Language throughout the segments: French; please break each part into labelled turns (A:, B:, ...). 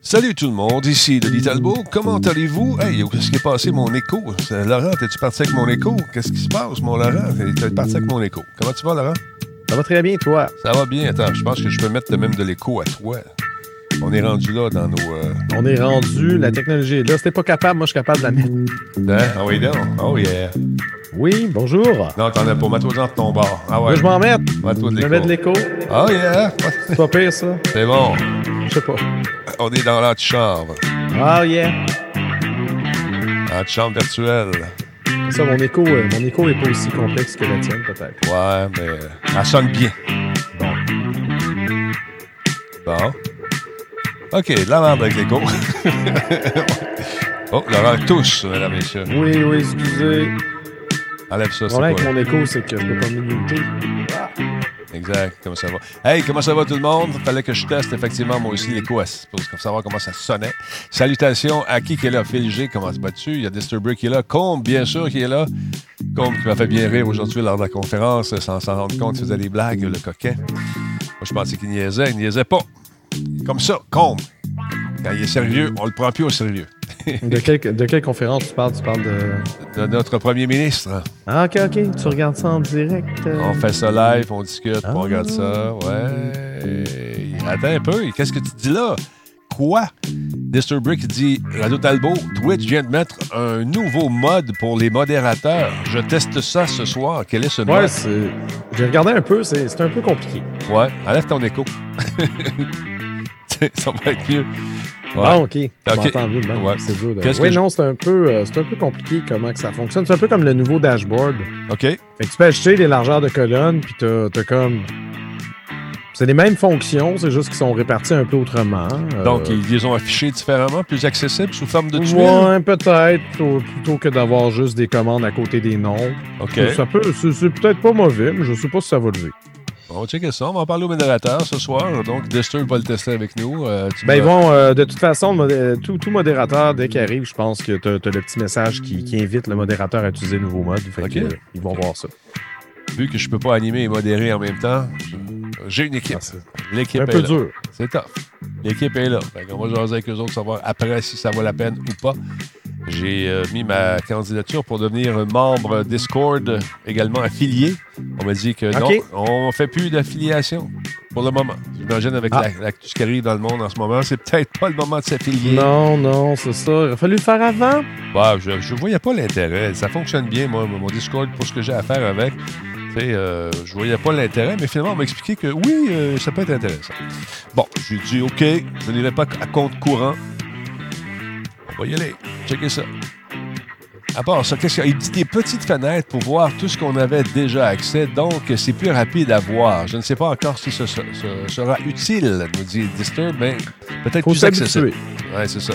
A: Salut tout le monde, ici Denis Talbot. Comment allez-vous? Hey, qu'est-ce qui est passé, mon écho? Laurent, t'es-tu parti avec mon écho? Qu'est-ce qui se passe, mon Laurent? T'es parti avec mon écho. Comment tu vas, Laurent?
B: Ça va très bien, toi?
A: Ça va bien. Attends, je pense que je peux mettre même de l'écho à toi. On est rendu là dans nos. euh,
B: On est rendu, la technologie est là. Si t'es pas capable, moi, je suis capable de la mettre.
A: Hein? Ah oui, non. Oh yeah.
B: Oui, bonjour.
A: Non, t'en as pas. Mets-toi dans ton bar. Ah ouais.
B: Là, je m'en mets.
A: Mets-toi de
B: Je mets de
A: l'écho.
B: l'écho.
A: Oh yeah.
B: C'est pas pire, ça.
A: C'est bon.
B: Je sais pas.
A: On est dans l'antichambre.
B: Ah, yeah.
A: Antichambre virtuelle.
B: Ça, mon écho, euh, mon écho est pas aussi complexe que la tienne, peut-être.
A: Ouais, mais elle sonne bien.
B: Bon.
A: Bon. OK, de la merde avec l'écho. oh, Laurent tousse, mesdames et messieurs.
B: Oui, oui, excusez.
A: Enlève ça,
B: Le
A: c'est
B: problème
A: quoi?
B: avec mon écho, c'est que je peux pas me muter.
A: Exact, comment ça va? Hey, comment ça va tout le monde? Fallait que je teste effectivement moi aussi l'écho à- pour savoir comment ça sonnait. Salutations à qui qui est là? Phil G, comment se battu? Il y a Disturber qui est là. Combe, bien sûr, qui est là. Combe qui m'a fait bien rire aujourd'hui lors de la conférence sans s'en rendre compte qu'il faisait des blagues, le coquet. Moi, je pensais qu'il niaisait. Il niaisait pas. Comme ça, Combe. Quand il est sérieux, on le prend plus au sérieux.
B: De, quelle, de quelle conférence tu parles? Tu parles de...
A: De notre premier ministre.
B: Ah, OK, OK. Tu regardes ça en direct. euh.
A: On fait ça live, on discute,
B: Ah.
A: on regarde ça. Ouais. Attends un peu. Qu'est-ce que tu dis là? Quoi? Disturbrick dit Radio Talbot, Twitch vient de mettre un nouveau mode pour les modérateurs. Je teste ça ce soir. Quel est ce
B: Ouais,
A: mode?
B: c'est... J'ai regardé un peu, c'est c'est un peu compliqué.
A: Ouais, enlève ton écho. ça va être mieux.
B: Ah, OK. Je
A: Ok.
B: m'entends mieux de même.
A: Ouais.
B: Dur. de- Oui, non, c'est un, peu, euh, un peu compliqué comment que ça fonctionne. C'est un peu comme le nouveau dashboard.
A: OK.
B: Fait que tu peux acheter des largeurs de colonnes, puis t'as comme... C'est les mêmes fonctions, c'est juste qu'ils sont répartis un peu autrement. Euh,
A: Donc, ils les ont affichés différemment, plus accessibles, sous forme de tuiles?
B: Ouais, peut-être, plutôt, que d'avoir juste des commandes à côté des noms.
A: OK.
B: Ça peut, c'est c'est peut-être pas mauvais, mais je sais pas si ça va lever.
A: On va checker ça. On va en parler au modérateur ce soir. Donc, Disturb va le tester avec nous. Euh, tu
B: Ben, ils vont, euh, de toute façon, modé- tout, tout modérateur, dès qu'il arrive, je pense que tu as, le petit message qui, qui invite le modérateur à utiliser le nouveau mode. Fait
A: Ok.
B: que, euh, ils vont voir ça.
A: Vu que je peux pas animer et modérer en même temps, j'ai une équipe.
B: Ah, c'est
A: L'équipe
B: un
A: est
B: peu
A: là.
B: dur.
A: C'est tough. L'équipe est là. Fait on va jaser avec eux autres, savoir après si ça vaut la peine ou pas. J'ai euh, mis ma candidature pour devenir membre Discord, également affilié. On m'a dit que non, on fait plus d'affiliation pour le moment. J'imagine avec
B: Ah.
A: la, la- ce qui arrive dans le monde en ce moment, c'est peut-être pas le moment de s'affilier.
B: Non, non, c'est ça. Il a fallu le faire avant.
A: Bah, je ne voyais pas l'intérêt. Ça fonctionne bien, moi, mon Discord, pour ce que j'ai à faire avec. Euh, je voyais pas l'intérêt, mais finalement, on m'a expliqué que oui, euh, ça peut être intéressant. Bon, j'ai dit OK, je n'irai pas à compte courant. On va y aller. Checker ça. À part ça, qu'est-ce qu'il y a? Il dit des petites fenêtres pour voir tout ce qu'on avait déjà accès, donc c'est plus rapide à voir. Je ne sais pas encore si ce, ce- ce sera utile, nous dit Disturb, mais peut-être plus accessible. Ouais, c'est ça.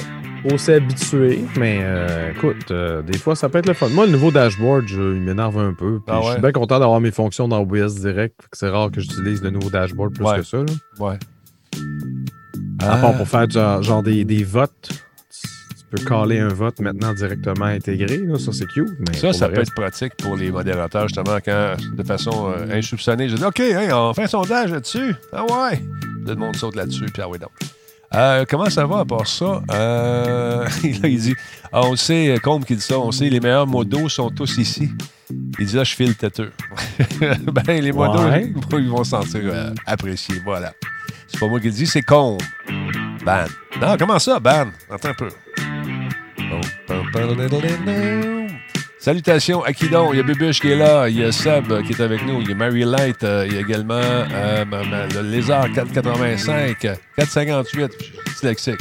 B: Faut s'habituer, mais euh, écoute, euh, des fois, ça peut être le fun. Moi, le nouveau dashboard, je- il m'énerve un peu. puis
A: Ah
B: Je suis bien content d'avoir mes fonctions dans OBS direct. C'est rare que j'utilise le nouveau dashboard plus
A: Ouais.
B: que ça. là.
A: Ouais.
B: À part pour faire genre, genre des, des votes. Peux caller un vote maintenant directement intégré. là. Ça, c'est cute. Mais
A: Ça, ça peut
B: reste-
A: être pratique pour les modérateurs, justement, quand, de façon euh, insoupçonnée, je dis OK, hein, on fait un sondage là-dessus. Ah ouais. Tout le monde saute là-dessus, puis ah oui, donc. Euh, comment ça va à part ça? Euh, là, il dit ah, On sait, Combe qui dit ça, on sait, les meilleurs modos sont tous ici. Il dit là, je file têteux. ben, les modos,
B: Ouais.
A: ils vont se sentir euh, appréciés. Voilà. C'est pas moi qui le dis, c'est Combe. Ban. Non, comment ça, Ban? Attends un peu. Salutations à qui donc? Il y a Bébuche qui est là, il y a Seb qui est avec nous, il y a Mary Light, euh, il y a également euh, le Lézard 485, 458, je suis dyslexique.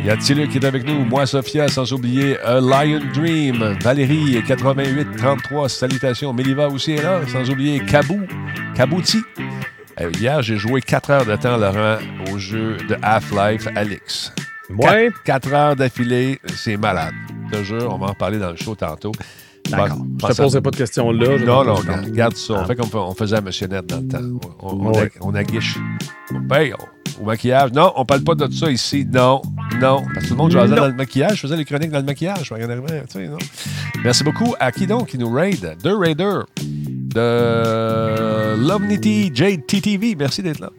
A: Il y a Tilu qui est avec nous, moi Sophia, sans oublier Lion Dream, Valérie 8833, salutations. Méliva aussi est là, sans oublier Kabou, Kabouti. Euh, hier, j'ai joué 4 heures de temps, Laurent, au jeu de Half-Life Alix.
B: Ouais.
A: 4 heures d'affilée, c'est malade. Je te jure, on va en parler dans le show tantôt.
B: D'accord. Je te posais pas de questions là. je
A: Non, non,
B: te poser
A: garde,
B: tantôt.
A: garde ça. On fait comme on faisait à Monsieur Net dans le temps. On, on,
B: Ouais.
A: on aguiche. On paye on- au maquillage. Non, on parle pas de ça ici. Non, non. Parce que tout le monde jasait dans le maquillage. Je faisais les chroniques dans le maquillage. Je regardais, tu sais, non. Merci beaucoup à qui donc qui nous raid? Deux raiders. The de Lovenity JTTV. Merci d'être là.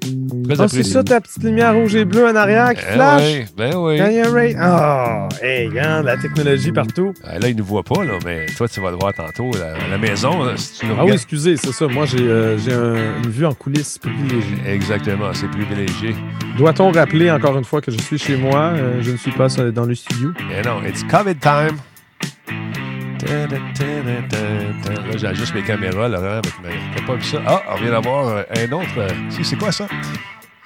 B: C'est ça ta petite lumière rouge et bleue en arrière qui
A: Ben
B: flash?
A: oui, ben oui.
B: Quand il y a un ray- Oh, hey, regarde, la technologie partout.
A: Ah, Là, il ne nous voit pas, là, mais toi, tu vas le voir tantôt à la maison. là, si tu nous
B: Ah oui, excusez, c'est ça. Moi, j'ai euh, un- une vue en coulisses privilégiée.
A: Exactement, c'est privilégié.
B: Doit-on rappeler encore une fois que je suis chez moi? euh, je ne suis pas euh, dans le studio?
A: Mais non, it's COVID time. Là, j'ajuste mes caméras, Laurent, avec ma... T'as pas vu ça? Ah, on vient d'avoir euh, un autre. euh, Si, c'est quoi ça?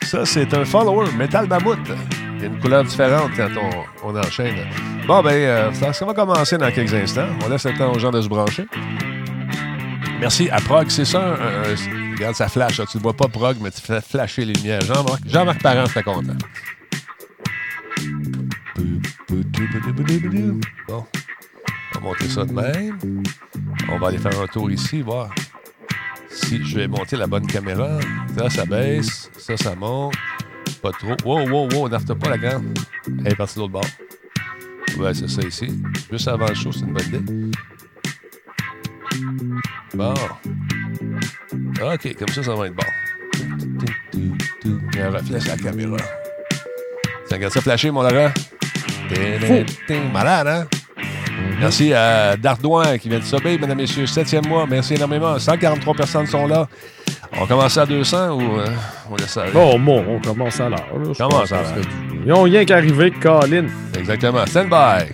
A: Ça, c'est un follower, Metal Mammouth. Il y a une couleur différente quand on, enchaîne. Bon, ben, euh, ça, va commencer dans quelques instants. On laisse le temps aux gens de se brancher. Merci à Prog. C'est ça, regarde, ça flash. Tu ne vois pas Prog, mais tu fais flasher les lumières. Jean-Marc Jean Parent, serait content. Bon. On va monter ça de même. On va aller faire un tour ici, voir si je vais monter la bonne caméra. Ça, ça baisse. Ça, ça monte. Pas trop. Wow, wow, wow, n'arrête pas la grande. Elle est partie de l'autre bord. Ouais, c'est ça ici. Juste avant le show, c'est une bonne idée. Bon. OK, comme ça, ça va être bon. Il y a un reflet sur la caméra. Ça regarde ça flasher, mon Laurent? Malade, hein? Merci à Dardouin qui vient de subir, mesdames et messieurs. Septième mois, merci énormément. 143 personnes sont là. On commence à 200 ou euh, on laisse ça aller?
B: Bon, bon, on commence à l'heure. Je
A: Commence à l'heure.
B: Ils ont rien qu'arrivé, Colin.
A: Exactement. Stand by.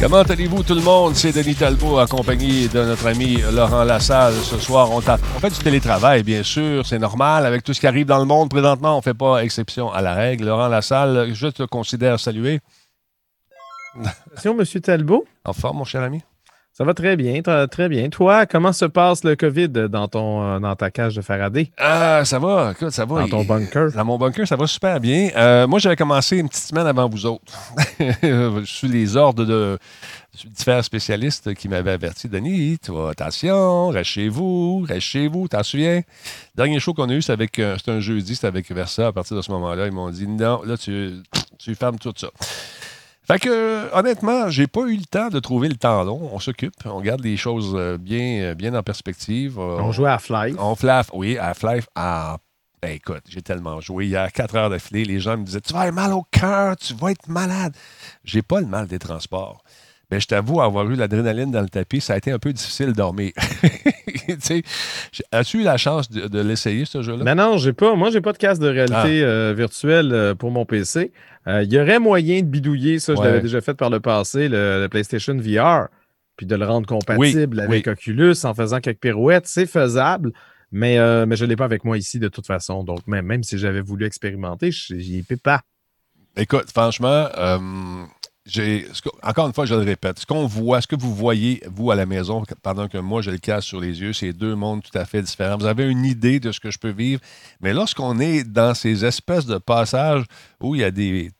A: Comment allez-vous tout le monde? C'est Denis Talbot accompagné de notre ami Laurent Lassalle. Ce soir, on, fait du télétravail, bien sûr. C'est normal. Avec tout ce qui arrive dans le monde présentement, on ne fait pas exception à la règle. Laurent Lassalle, je te considère salué.
B: Monsieur Talbot.
A: En forme, mon cher ami?
B: Ça va très bien, très, bien. Toi, comment se passe le COVID dans, ton, euh, dans ta cage de Faraday,
A: Ah, ça va. Écoute, ça va.
B: dans ton bunker?
A: Dans mon bunker, ça va super bien. Euh, moi, j'avais commencé une petite semaine avant vous autres. je suis les ordres de différents spécialistes qui m'avaient averti Denis, tu vas, attention, reste chez vous, reste chez vous. T'en souviens? Dernier show qu'on a eu, c'était avec euh, c'était un jeudi, c'était avec Versa. À partir de ce moment-là, ils m'ont dit non, là, tu, tu fermes tout ça. Fait que, honnêtement, j'ai pas eu le temps de trouver le temps long. On s'occupe, on garde les choses euh, bien, euh, bien en perspective. Euh,
B: On jouait à Fly.
A: on flaffe, oui, à Flife. Ah, ben écoute, j'ai tellement joué. Il y a 4 heures d'affilée, les gens me disaient Tu vas avoir mal au cœur, tu vas être malade. J'ai pas le mal des transports. Mais je t'avoue, avoir eu l'adrénaline dans le tapis, ça a été un peu difficile de dormir. As-tu eu la chance de, de l'essayer, ce jeu-là?
B: Mais non, j'ai pas. Moi, j'ai pas de casque de
A: Ah.
B: réalité euh, virtuelle pour mon PC. Euh, Il y aurait moyen de bidouiller, ça, je
A: Ouais.
B: l'avais déjà fait par le passé, le, le PlayStation VR, puis de le rendre compatible
A: Oui,
B: avec
A: oui.
B: Oculus en faisant quelques pirouettes. C'est faisable, mais, euh, mais je ne l'ai pas avec moi ici de toute façon. Donc, même, même si j'avais voulu expérimenter, je n'y peux pas.
A: Écoute, franchement, euh, j'ai, encore une fois, je le répète, ce qu'on voit, ce que vous voyez, vous, à la maison, pendant que moi, je le casse sur les yeux, c'est deux mondes tout à fait différents. Vous avez une idée de ce que je peux vivre, mais lorsqu'on est dans ces espèces de passages où il y a des,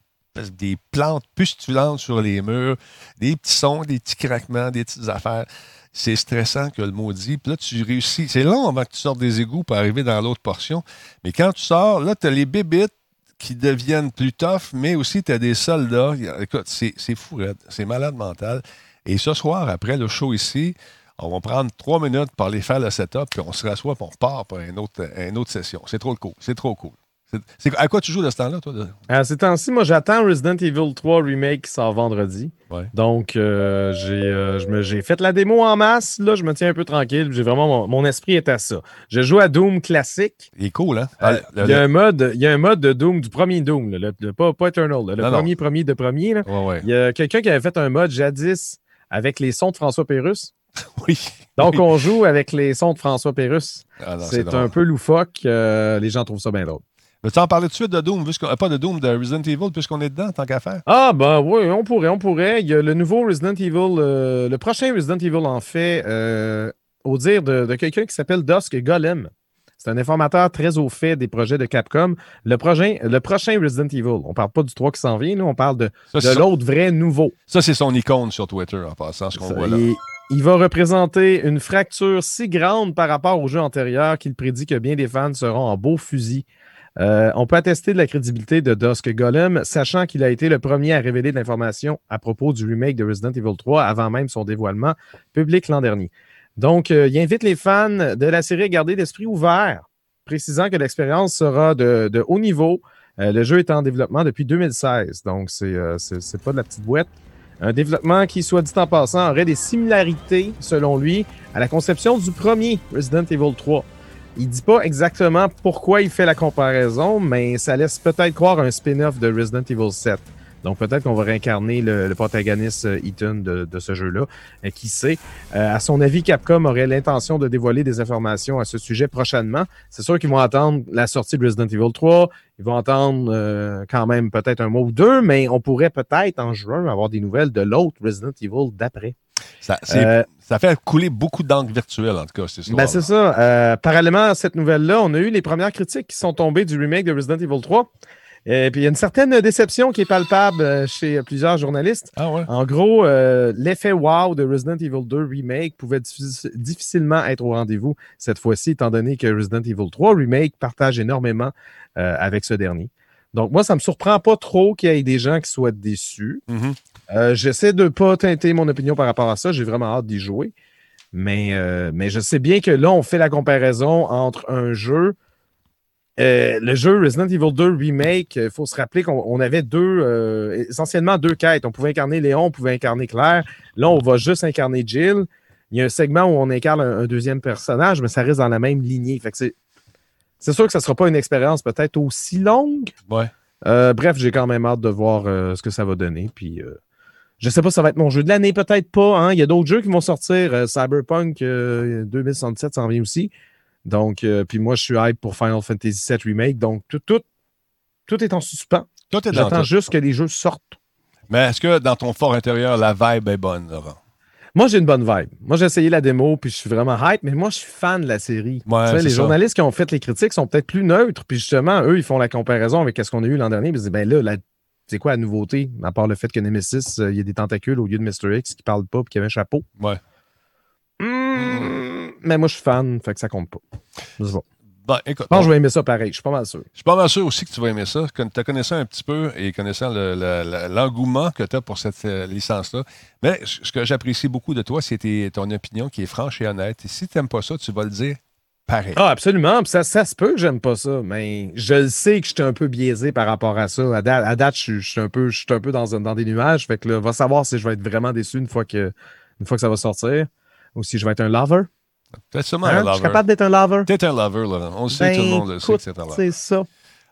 A: des plantes pustulantes sur les murs, des petits sons, des petits craquements, des petites affaires, c'est stressant que le maudit. Puis là, tu réussis. C'est long avant que tu sortes des égouts pour arriver dans l'autre portion. Mais quand tu sors, là, tu as les bébites qui deviennent plus tough, mais aussi tu as des soldats. Écoute, c'est fou, c'est malade mental. Et ce soir, après le show ici, on va prendre trois minutes pour aller faire le setup, puis on se rassoit, puis on repart pour une autre session. C'est trop cool. C'est trop cool. C'est- à quoi tu joues de ce temps-là, toi?
B: À ces temps-ci, moi, j'attends Resident Evil 3 Remake qui sort vendredi.
A: Ouais.
B: Donc, euh, j'ai euh, j'ai fait la démo en masse. Là, je me tiens un peu tranquille. J'ai vraiment mon, mon esprit est à ça. Je joue à Doom classique.
A: Il est cool, hein? Ah,
B: Euh,
A: le-
B: Il y, a un mode, il y a un mode de Doom, du premier Doom, là, le, le- pas, pas Eternal, là, le
A: Non, non.
B: premier, premier de premier. là.
A: Ouais, ouais.
B: Il y a quelqu'un qui avait fait un mode jadis avec les sons de François Pérusse.
A: Oui.
B: Donc,
A: Oui.
B: on joue avec les sons de François Pérusse.
A: Ah,
B: C'est un peu loufoque. les gens trouvent ça bien drôle.
A: Veux-tu en parler tout de suite de Doom, puisqu'on- euh, pas de Doom, de Resident Evil, puisqu'on est dedans, tant qu'à faire?
B: Ah, ben oui, on pourrait, on pourrait. Il y a le nouveau Resident Evil, euh, le prochain Resident Evil, en fait, euh, au dire de, de quelqu'un qui s'appelle Dusk Golem. C'est un informateur très au fait des projets de Capcom. Le prochain, le prochain Resident Evil, on parle pas du 3 qui s'en vient, là, on parle de,
A: Ça,
B: de
A: c'est son,
B: l'autre vrai nouveau.
A: ça, c'est son icône sur Twitter, en passant, ce qu'on voit là.
B: il, il va représenter une fracture si grande par rapport au jeu antérieur qu'il prédit que bien des fans seront en beau fusil. Euh, on peut attester de la crédibilité de Dusk Golem, sachant qu'il a été le premier à révéler de l'information à propos du remake de Resident Evil 3 avant même son dévoilement public l'an dernier. Donc, euh, il invite les fans de la série à garder l'esprit ouvert, précisant que l'expérience sera de, haut niveau. Euh, le jeu est en développement depuis 2016, donc c'est c'est pas de la petite boîte. Un développement qui, soit dit en passant, aurait des similarités, selon lui, à la conception du premier Resident Evil 3. Il dit pas exactement pourquoi il fait la comparaison, mais ça laisse peut-être croire un spin-off de Resident Evil 7. Donc peut-être qu'on va réincarner le, le protagoniste euh, Ethan de, de ce jeu-là. Euh, qui sait? Euh, à son avis, Capcom aurait l'intention de dévoiler des informations à ce sujet prochainement. C'est sûr qu'ils vont attendre la sortie de Resident Evil 3. Ils vont attendre euh, quand même peut-être un mois ou deux, mais on pourrait peut-être en juin avoir des nouvelles de l'autre Resident Evil d'après.
A: Ça, c'est- ça fait couler beaucoup d'encre virtuelle, en tout cas, cette histoire.
B: Ben, c'est ça. Euh, parallèlement à cette nouvelle-là, on a eu les premières critiques qui sont tombées du remake de Resident Evil 3. Et puis, il y a une certaine déception qui est palpable euh, chez plusieurs journalistes.
A: Ah ouais?
B: En gros, euh, l'effet wow de Resident Evil 2 Remake pouvait diffi- difficilement être au rendez-vous cette fois-ci, étant donné que Resident Evil 3 Remake partage énormément euh, avec ce dernier. Donc, moi, ça me surprend pas trop qu'il y ait des gens qui soient déçus.
A: Mhm.
B: Euh, J'essaie de ne pas teinter mon opinion par rapport à ça. J'ai vraiment hâte d'y jouer. Mais, euh, mais je sais bien que là, on fait la comparaison entre un jeu. euh, le jeu Resident Evil 2 Remake, il faut se rappeler qu'on on avait deux, essentiellement deux quêtes. On pouvait incarner Léon, on pouvait incarner Claire. Là, on va juste incarner Jill. Il y a un segment où on incarne un, un deuxième personnage, mais ça reste dans la même lignée. Fait que c'est, c'est sûr que ça ne sera pas une expérience peut-être aussi longue.
A: Ouais.
B: Euh, bref, j'ai quand même hâte de voir euh, ce que ça va donner. Puis, euh, je sais pas si ça va être mon jeu de l'année, peut-être pas. hein. Il y a d'autres jeux qui vont sortir. Euh, Cyberpunk euh, 2067 s'en vient aussi. Donc, euh, puis moi, je suis hype pour Final Fantasy VII Remake. Donc, tout, tout, tout est en suspens.
A: Toi, t'es dans
B: J'attends
A: tout.
B: juste que les jeux sortent.
A: Mais est-ce que dans ton fort intérieur, la vibe est bonne, Laurent?
B: Moi, j'ai une bonne vibe. Moi, j'ai essayé la démo, puis je suis vraiment hype, mais moi, je suis fan de la série.
A: Ouais,
B: Tu sais,
A: c'est
B: les
A: ça.
B: journalistes qui ont fait les critiques sont peut-être plus neutres, puis justement, eux, ils font la comparaison avec ce qu'on a eu l'an dernier. Puis ils disent, ben là, la- c'est quoi la nouveauté, à part le fait que Nemesis, euh, il y a des tentacules au lieu de Mr. X qui parle pas, qu'il y avait un chapeau?
A: Ouais.
B: Hmm, Mais moi, je suis fan, fait que ça compte pas. Je.
A: Bon, écoute,
B: Je pense que je vais aimer ça pareil, je suis pas mal sûr.
A: je suis pas mal sûr aussi que tu vas aimer ça. Tu connaissant un petit peu et connaissant le- le- le- l'engouement que tu as pour cette euh, licence-là. Mais ce que j'apprécie beaucoup de toi, c'est ton opinion qui est franche et honnête. Et si tu n'aimes pas ça, tu vas le dire pareil.
B: Ah, absolument. Puis ça, ça se peut que j'aime pas ça, mais je le sais que je suis un peu biaisé par rapport à ça. À date, à date, je, suis- je suis un peu, je suis un peu dans, des nuages. Fait que là, va savoir si je vais être vraiment déçu une fois que, une fois que ça va sortir. Ou si je vais être un lover.
A: T'es sûrement
B: Hein?
A: un
B: Je suis
A: lover.
B: capable d'être un lover.
A: T'es un lover, Laurent. On le sait,
B: Ben,
A: tout le monde le sait que c'est un lover.
B: C'est ça.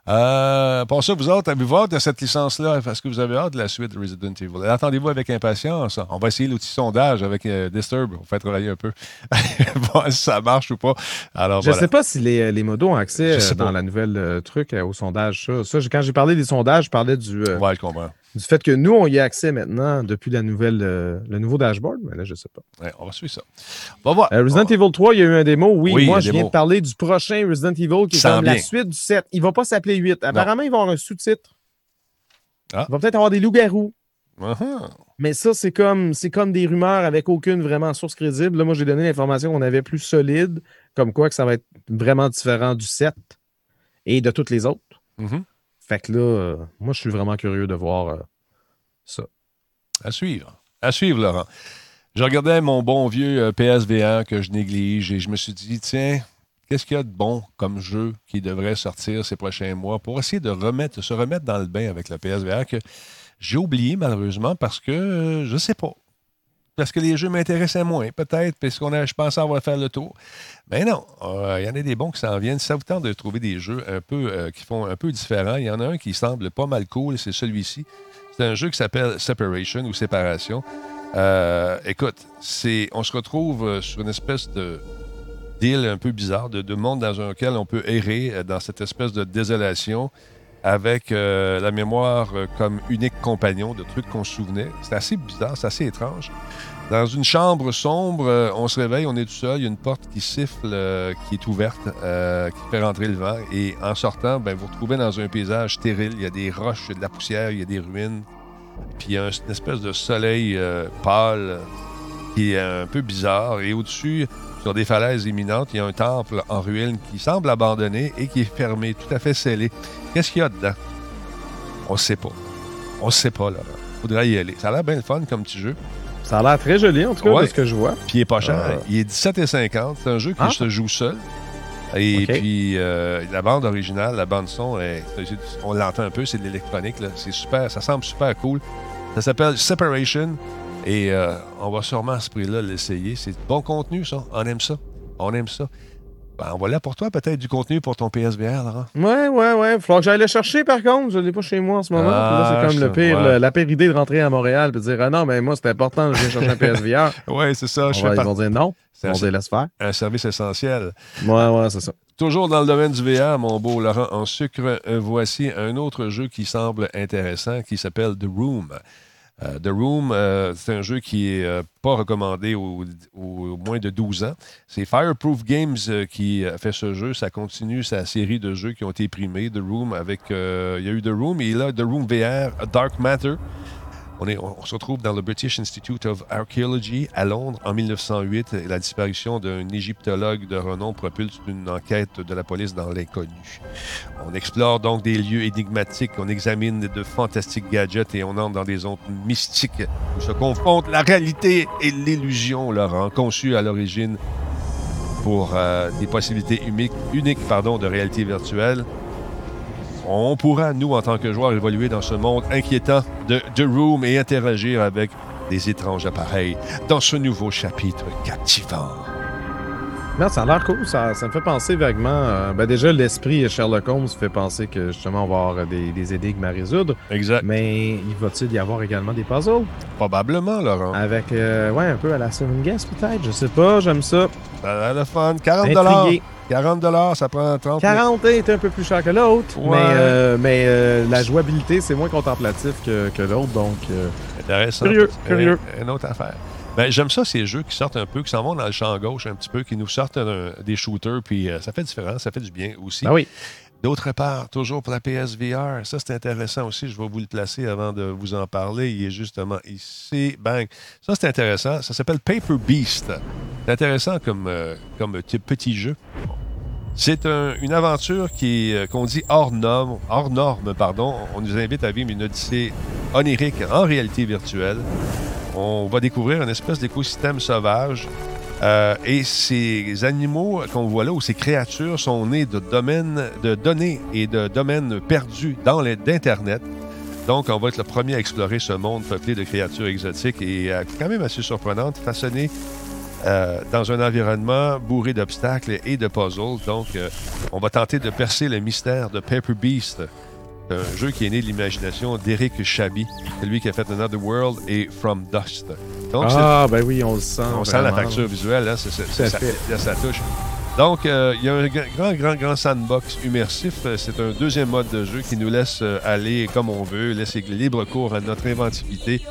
A: Euh, pour ça, vous autres, avez-vous hâte de cette licence-là? Est-ce que vous avez hâte de la suite de Resident Evil? Attendez-vous avec impatience. On va essayer l'outil sondage avec euh, Disturb. On fait travailler un peu. voir si ça marche ou pas. Alors,
B: Je
A: voilà.
B: sais pas si les, les modos ont accès euh, dans
A: pas.
B: la nouvelle euh, truc au sondage. Ça, Ça, j'ai- quand j'ai parlé des sondages, je parlais du,
A: Ouais, je comprends.
B: Du fait que nous, on y a accès maintenant depuis la nouvelle, euh, le nouveau dashboard. Mais là, je sais pas.
A: Ouais, on va suivre ça. On va voir.
B: Euh, Resident
A: On-
B: Evil 3, il y a eu un démo. Oui,
A: Oui,
B: moi, je viens de parler du prochain Resident Evil qui est comme la suite du 7. Il va pas s'appeler 8. Apparemment, il va avoir un sous-titre.
A: Ah.
B: Il va peut-être avoir des loups-garous.
A: Uh-huh.
B: Mais ça, c'est comme, c'est comme des rumeurs avec aucune vraiment source crédible. Là, moi, j'ai donné l'information qu'on avait plus solide, comme quoi que ça va être vraiment différent du 7 et de toutes les autres.
A: Mhm.
B: Fait que là, euh, moi, je suis vraiment curieux de voir euh, ça.
A: À suivre. À suivre, Laurent. Je regardais mon bon vieux euh, PSVR que je néglige et je me suis dit, tiens, qu'est-ce qu'il y a de bon comme jeu qui devrait sortir ces prochains mois pour essayer de remettre, se remettre dans le bain avec le PSVR que j'ai oublié malheureusement parce que je sais pas. Parce que les jeux m'intéressaient moins, peut-être, parce qu'on a, je pensais avoir fait le tour. Mais non, euh, il y en a des bons qui s'en viennent. Ça vous tente de trouver des jeux un peu euh, qui font un peu différents. Il y en a un qui semble pas mal cool, c'est celui-ci. C'est un jeu qui s'appelle Separation ou Séparation. Euh, écoute, on se retrouve sur une espèce de un peu bizarre, de monde dans lequel on peut errer dans cette espèce de désolation avec euh, la mémoire euh, comme unique compagnon de trucs qu'on se souvenait. C'est assez bizarre, c'est assez étrange. Dans une chambre sombre, euh, on se réveille, on est tout seul, il y a une porte qui siffle, qui est ouverte, qui fait rentrer le vent. Et en sortant, ben, vous vous retrouvez dans un paysage stérile. Il y a des roches, il y a de la poussière, il y a des ruines. Puis il y a une espèce de soleil pâle qui est un peu bizarre. Et au-dessus, sur des falaises imminentes, il y a un temple en ruine qui semble abandonné et qui est fermé, tout à fait scellé. Qu'est-ce qu'il y a dedans? On ne sait pas. On ne sait pas, là. Faudrait y aller. Ça a l'air bien le fun comme petit jeu.
B: Ça a l'air très joli, en tout cas, de ce que je vois.
A: Puis il est pas cher. Euh. Il est 17,50. C'est un jeu qui ah. se joue seul. Et puis, euh, la bande originale, la bande son, on l'entend un peu, c'est de l'électronique. C'est super, ça semble super cool. Ça s'appelle Separation. Et euh, on va sûrement à ce prix-là l'essayer. C'est bon contenu, ça. On aime ça. On aime ça. Ben, on va là pour toi, peut-être du contenu pour ton PSVR, Laurent.
B: Ouais, ouais, ouais. Il faudra que j'aille le chercher, par contre. Je ne l'ai pas chez moi en ce moment. Ah, c'est comme le pire, la pire idée de rentrer à Montréal et de dire Ah non, mais moi, c'est important, je viens chercher un PSVR.
A: ouais, c'est ça.
B: je va, ils vont dire non. Dire laisse faire.
A: Un service essentiel.
B: Ouais, ouais, c'est ça.
A: Toujours dans le domaine du VR, mon beau Laurent, en sucre, euh, voici un autre jeu qui semble intéressant qui s'appelle The Room. Euh, The Room, euh, c'est un jeu qui n'est euh, pas recommandé aux, moins de 12 ans. C'est Fireproof Games qui fait ce jeu. Ça continue sa série de jeux qui ont été primés. The Room avec. Il y a eu The Room et là, The Room VR, Dark Matter. On, se retrouve dans le British Institute of Archaeology à Londres en 1908. Et la disparition d'un égyptologue de renom propulse une enquête de la police dans l'inconnu. On explore donc des lieux énigmatiques, on examine de fantastiques gadgets et on entre dans des zones mystiques où se confondent la réalité et l'illusion, Laurent, conçu à l'origine pour euh, des possibilités uniques, uniques pardon, de réalité virtuelle on pourra, nous, en tant que joueurs, évoluer dans ce monde inquiétant de The Room et interagir avec des étranges appareils dans ce nouveau chapitre captivant.
B: Non, ça a l'air cool. Ça, me fait penser vaguement. Euh, ben déjà, l'esprit Sherlock Holmes fait penser que justement, on va avoir des, énigmes à résoudre.
A: Exact.
B: Mais il va-t-il y avoir également des puzzles?
A: Probablement, Laurent.
B: Avec, euh, ouais, un peu à la Seven Guess, peut-être? Je sais pas, j'aime ça.
A: Ça a l'air fun. 40 40 ça prend 30
B: 40 est un peu plus cher que l'autre, mais, euh, mais la jouabilité, c'est moins contemplatif que, que l'autre, donc...
A: Intéressant.
B: Curieux, curieux.
A: Une autre affaire. Ben, j'aime ça, ces jeux qui sortent un peu, qui s'en vont dans le champ gauche un petit peu, qui nous sortent des shooters, puis euh, ça fait différent, ça fait du bien aussi.
B: Ah oui.
A: D'autre part, toujours pour la PSVR, ça c'est intéressant aussi, je vais vous le placer avant de vous en parler. Il est justement ici. Bang. Ça c'est intéressant. Ça s'appelle Paper Beast. C'est intéressant comme, euh, comme petit jeu. C'est une aventure qui euh, qu'on dit hors norme, hors norme, pardon. On nous invite à vivre une odyssée onirique en réalité virtuelle on va découvrir une espèce d'écosystème sauvage. Euh, et ces animaux qu'on voit là, ou ces créatures, sont nés de domaines, de données et de domaines perdus dans d'Internet. Donc, on va être le premier à explorer ce monde peuplé de créatures exotiques et euh, quand même assez surprenantes, façonnées euh, dans un environnement bourré d'obstacles et de puzzles. Donc, on va tenter de percer le mystère de Paper Beast, un jeu qui est né de l'imagination d'Eric Chabi, celui qui a fait Another World et From Dust.
B: ah, ben oui, on le sent.
A: On sent la facture visuelle, hein, c'est, ça, touche. Donc, euh, il y a un grand, grand, grand sandbox immersif. C'est un deuxième mode de jeu qui nous laisse euh, aller comme on veut, laisser libre cours à notre inventivité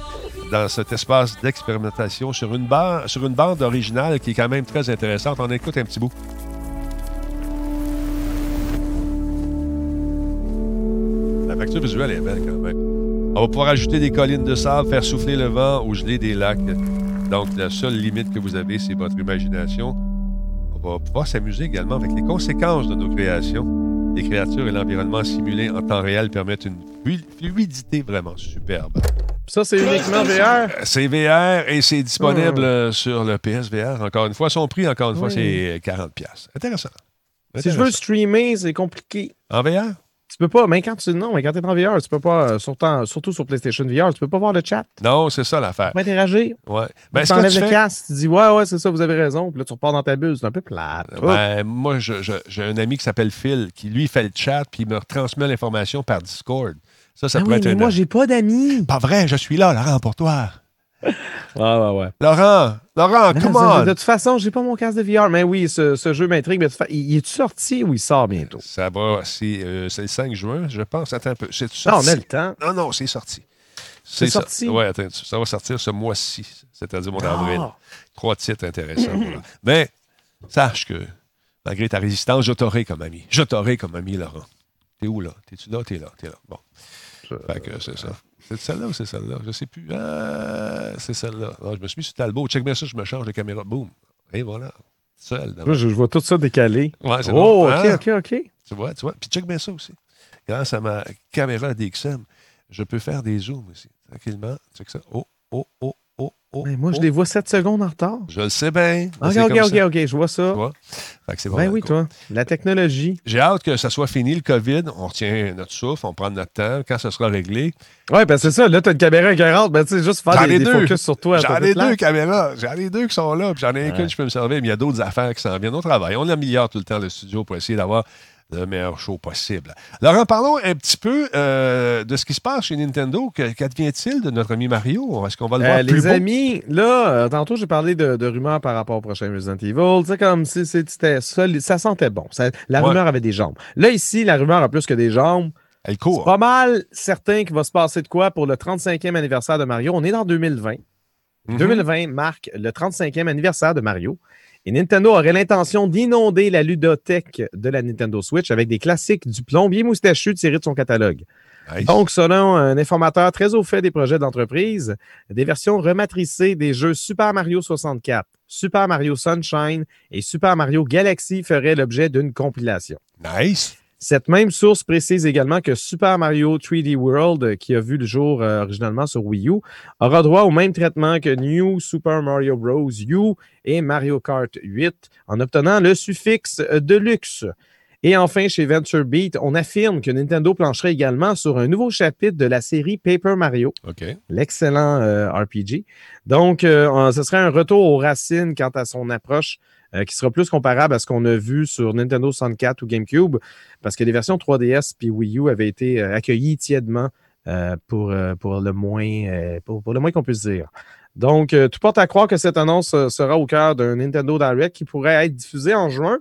A: dans cet espace d'expérimentation sur une, sur une bande originale qui est quand même très intéressante. On écoute un petit bout. La facture visuelle est belle quand même. On va pouvoir ajouter des collines de sable, faire souffler le vent ou geler des lacs. Donc, la seule limite que vous avez, c'est votre imagination. On va pouvoir s'amuser également avec les conséquences de nos créations. Les créatures et l'environnement simulé en temps réel permettent une fluidité vraiment superbe.
B: Ça, c'est uniquement VR?
A: C'est VR et c'est disponible ah. sur le PSVR. Encore une fois, son prix, encore une fois, c'est 40$. Intéressant.
B: Si je veux streamer, c'est compliqué.
A: En VR?
B: Tu peux pas, mais quand tu non, mais quand es en VR, tu peux pas, euh, surtout, surtout, sur PlayStation VR, tu peux pas voir le chat.
A: Non, c'est ça l'affaire. Tu
B: peux interagir.
A: Ouais.
B: Ben, tu enlèves le casque, tu dis ouais, ouais, c'est ça, vous avez raison. Puis là, tu repars dans ta bulle, c'est un peu plate.
A: Ben, moi, j'ai un ami qui s'appelle Phil, qui lui fait le chat, puis il me retransmet l'information par Discord. Ça, ça
B: ah
A: pourrait
B: oui,
A: être
B: mais moi, j'ai pas d'amis.
A: Pas vrai, je suis là, Laurent, pour toi.
B: ouais, ouais, ouais.
A: Laurent, Laurent, comment?
B: De toute façon, j'ai pas mon casque de VR, mais oui, ce, jeu m'intrigue. Mais il est sorti ou il sort bientôt?
A: Ça va, c'est euh, le 5 juin, je pense. Attends un peu. C'est
B: Non, on a le temps.
A: Non, non, c'est sorti.
B: C'est sorti?
A: Oui, attends, ça va sortir ce mois-ci, c'est-à-dire mon avril. Trois titres intéressants. Mais sache que, malgré ta résistance, je t'aurai comme ami. Je t'aurai comme ami, Laurent. T'es où, là? T'es-tu là? T'es là, t'es là. Bon. Fait que c'est ça. C'est celle-là ou c'est celle-là? Je ne sais plus. Ah, c'est celle-là. Ah, je me suis mis sur Talbot. Check bien ça, je me change de caméra. Boum. Et voilà. Seul.
B: je, je, vois tout ça décalé.
A: Ouais, c'est
B: oh,
A: bon.
B: OK,
A: hein?
B: OK, OK.
A: Tu vois, tu vois. Puis check bien ça aussi. Grâce à ma caméra DXM, je peux faire des zooms aussi. Tranquillement. Check ça. Oh, oh, oh, oh,
B: moi,
A: je
B: oh. les vois 7 secondes en retard.
A: Je le sais bien.
B: OK, OK, OK, OK. Je vois ça. Tu vois?
A: Fait que c'est bon,
B: ben oui, toi. La technologie.
A: J'ai hâte que ça soit fini, le COVID. On retient notre souffle, on prend notre temps. Quand ça sera réglé.
B: Oui, ben c'est ça. Là, tu as une caméra éclairante. Ben, tu sais, juste faire des, des focus sur toi.
A: J'en ai deux caméras. J'en ai deux qui sont là. Puis j'en ai qu'une, je peux me servir. Mais il y a d'autres affaires qui s'en viennent. au travail. On améliore tout le temps le studio pour essayer d'avoir le meilleur show possible. Laurent, parlons un petit peu euh, de ce qui se passe chez Nintendo. Qu'advient-il de notre ami Mario? Est-ce qu'on va le voir
B: euh,
A: plus
B: Les amis, là, euh, tantôt, j'ai parlé de, rumeurs par rapport au prochain Resident Evil. Comme si c'était ça sentait bon. la rumeur avait des jambes. Là, ici, la rumeur a plus que des jambes.
A: Elle court.
B: C'est pas mal certain qu'il va se passer de quoi pour le 35e anniversaire de Mario. On est dans 2020. 2020 mhm. marque le 35e anniversaire de Mario. Et Nintendo aurait l'intention d'inonder la ludothèque de la Nintendo Switch avec des classiques du plombier moustachu tirés de son catalogue. Donc, selon un informateur très au fait des projets d'entreprise, des versions rematricées des jeux Super Mario 64, Super Mario Sunshine et Super Mario Galaxy feraient l'objet d'une compilation.
A: Nice!
B: Cette même source précise également que Super Mario 3D World, euh, qui a vu le jour euh, originalement sur Wii U, aura droit au même traitement que New Super Mario Bros. U et Mario Kart 8 en obtenant le suffixe euh, de luxe. Et enfin, chez Venture Beat, on affirme que Nintendo plancherait également sur un nouveau chapitre de la série Paper Mario, l'excellent RPG. Donc, ce serait un retour aux racines quant à son approche euh, qui sera plus comparable à ce qu'on a vu sur Nintendo 64 ou GameCube, parce que les versions 3DS puis Wii U avaient été euh, accueillies tièdement euh, pour, le moins pour, le moins qu'on puisse dire. Donc, tout porte à croire que cette annonce sera au cœur d'un Nintendo Direct qui pourrait être diffusé en juin.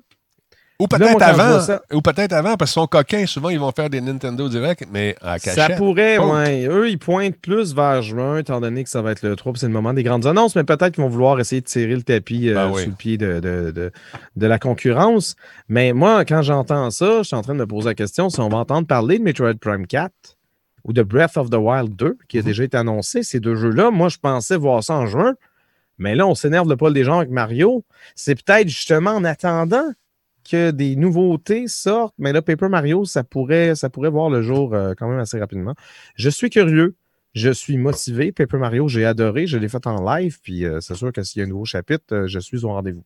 A: Ou peut-être avant. Ou peut-être avant, parce qu'ils sont coquins. Souvent, ils vont faire des Nintendo Direct, mais à cachette.
B: Ça pourrait, ouais. Eux, ils pointent plus vers juin, étant donné que ça va être le 3, c'est le moment des grandes annonces, mais peut-être qu'ils vont vouloir essayer de tirer le tapis euh, ben sous le pied de, de, de, la concurrence. Mais moi, quand j'entends ça, je suis en train de me poser la question si on va entendre parler de Metroid Prime 4 ou de Breath of the Wild 2, qui a mhm. déjà été annoncé. Ces deux jeux-là, moi, je pensais voir ça en juin. Mais là, on s'énerve le poil des gens avec Mario. C'est peut-être justement en attendant que des nouveautés sortent, mais là, Paper Mario, ça pourrait, voir le jour euh, quand même assez rapidement. Je suis curieux. Je suis motivé. Paper Mario, j'ai adoré. Je l'ai fait en live. Puis euh, c'est sûr que s'il y a un nouveau chapitre, euh, je suis au rendez-vous.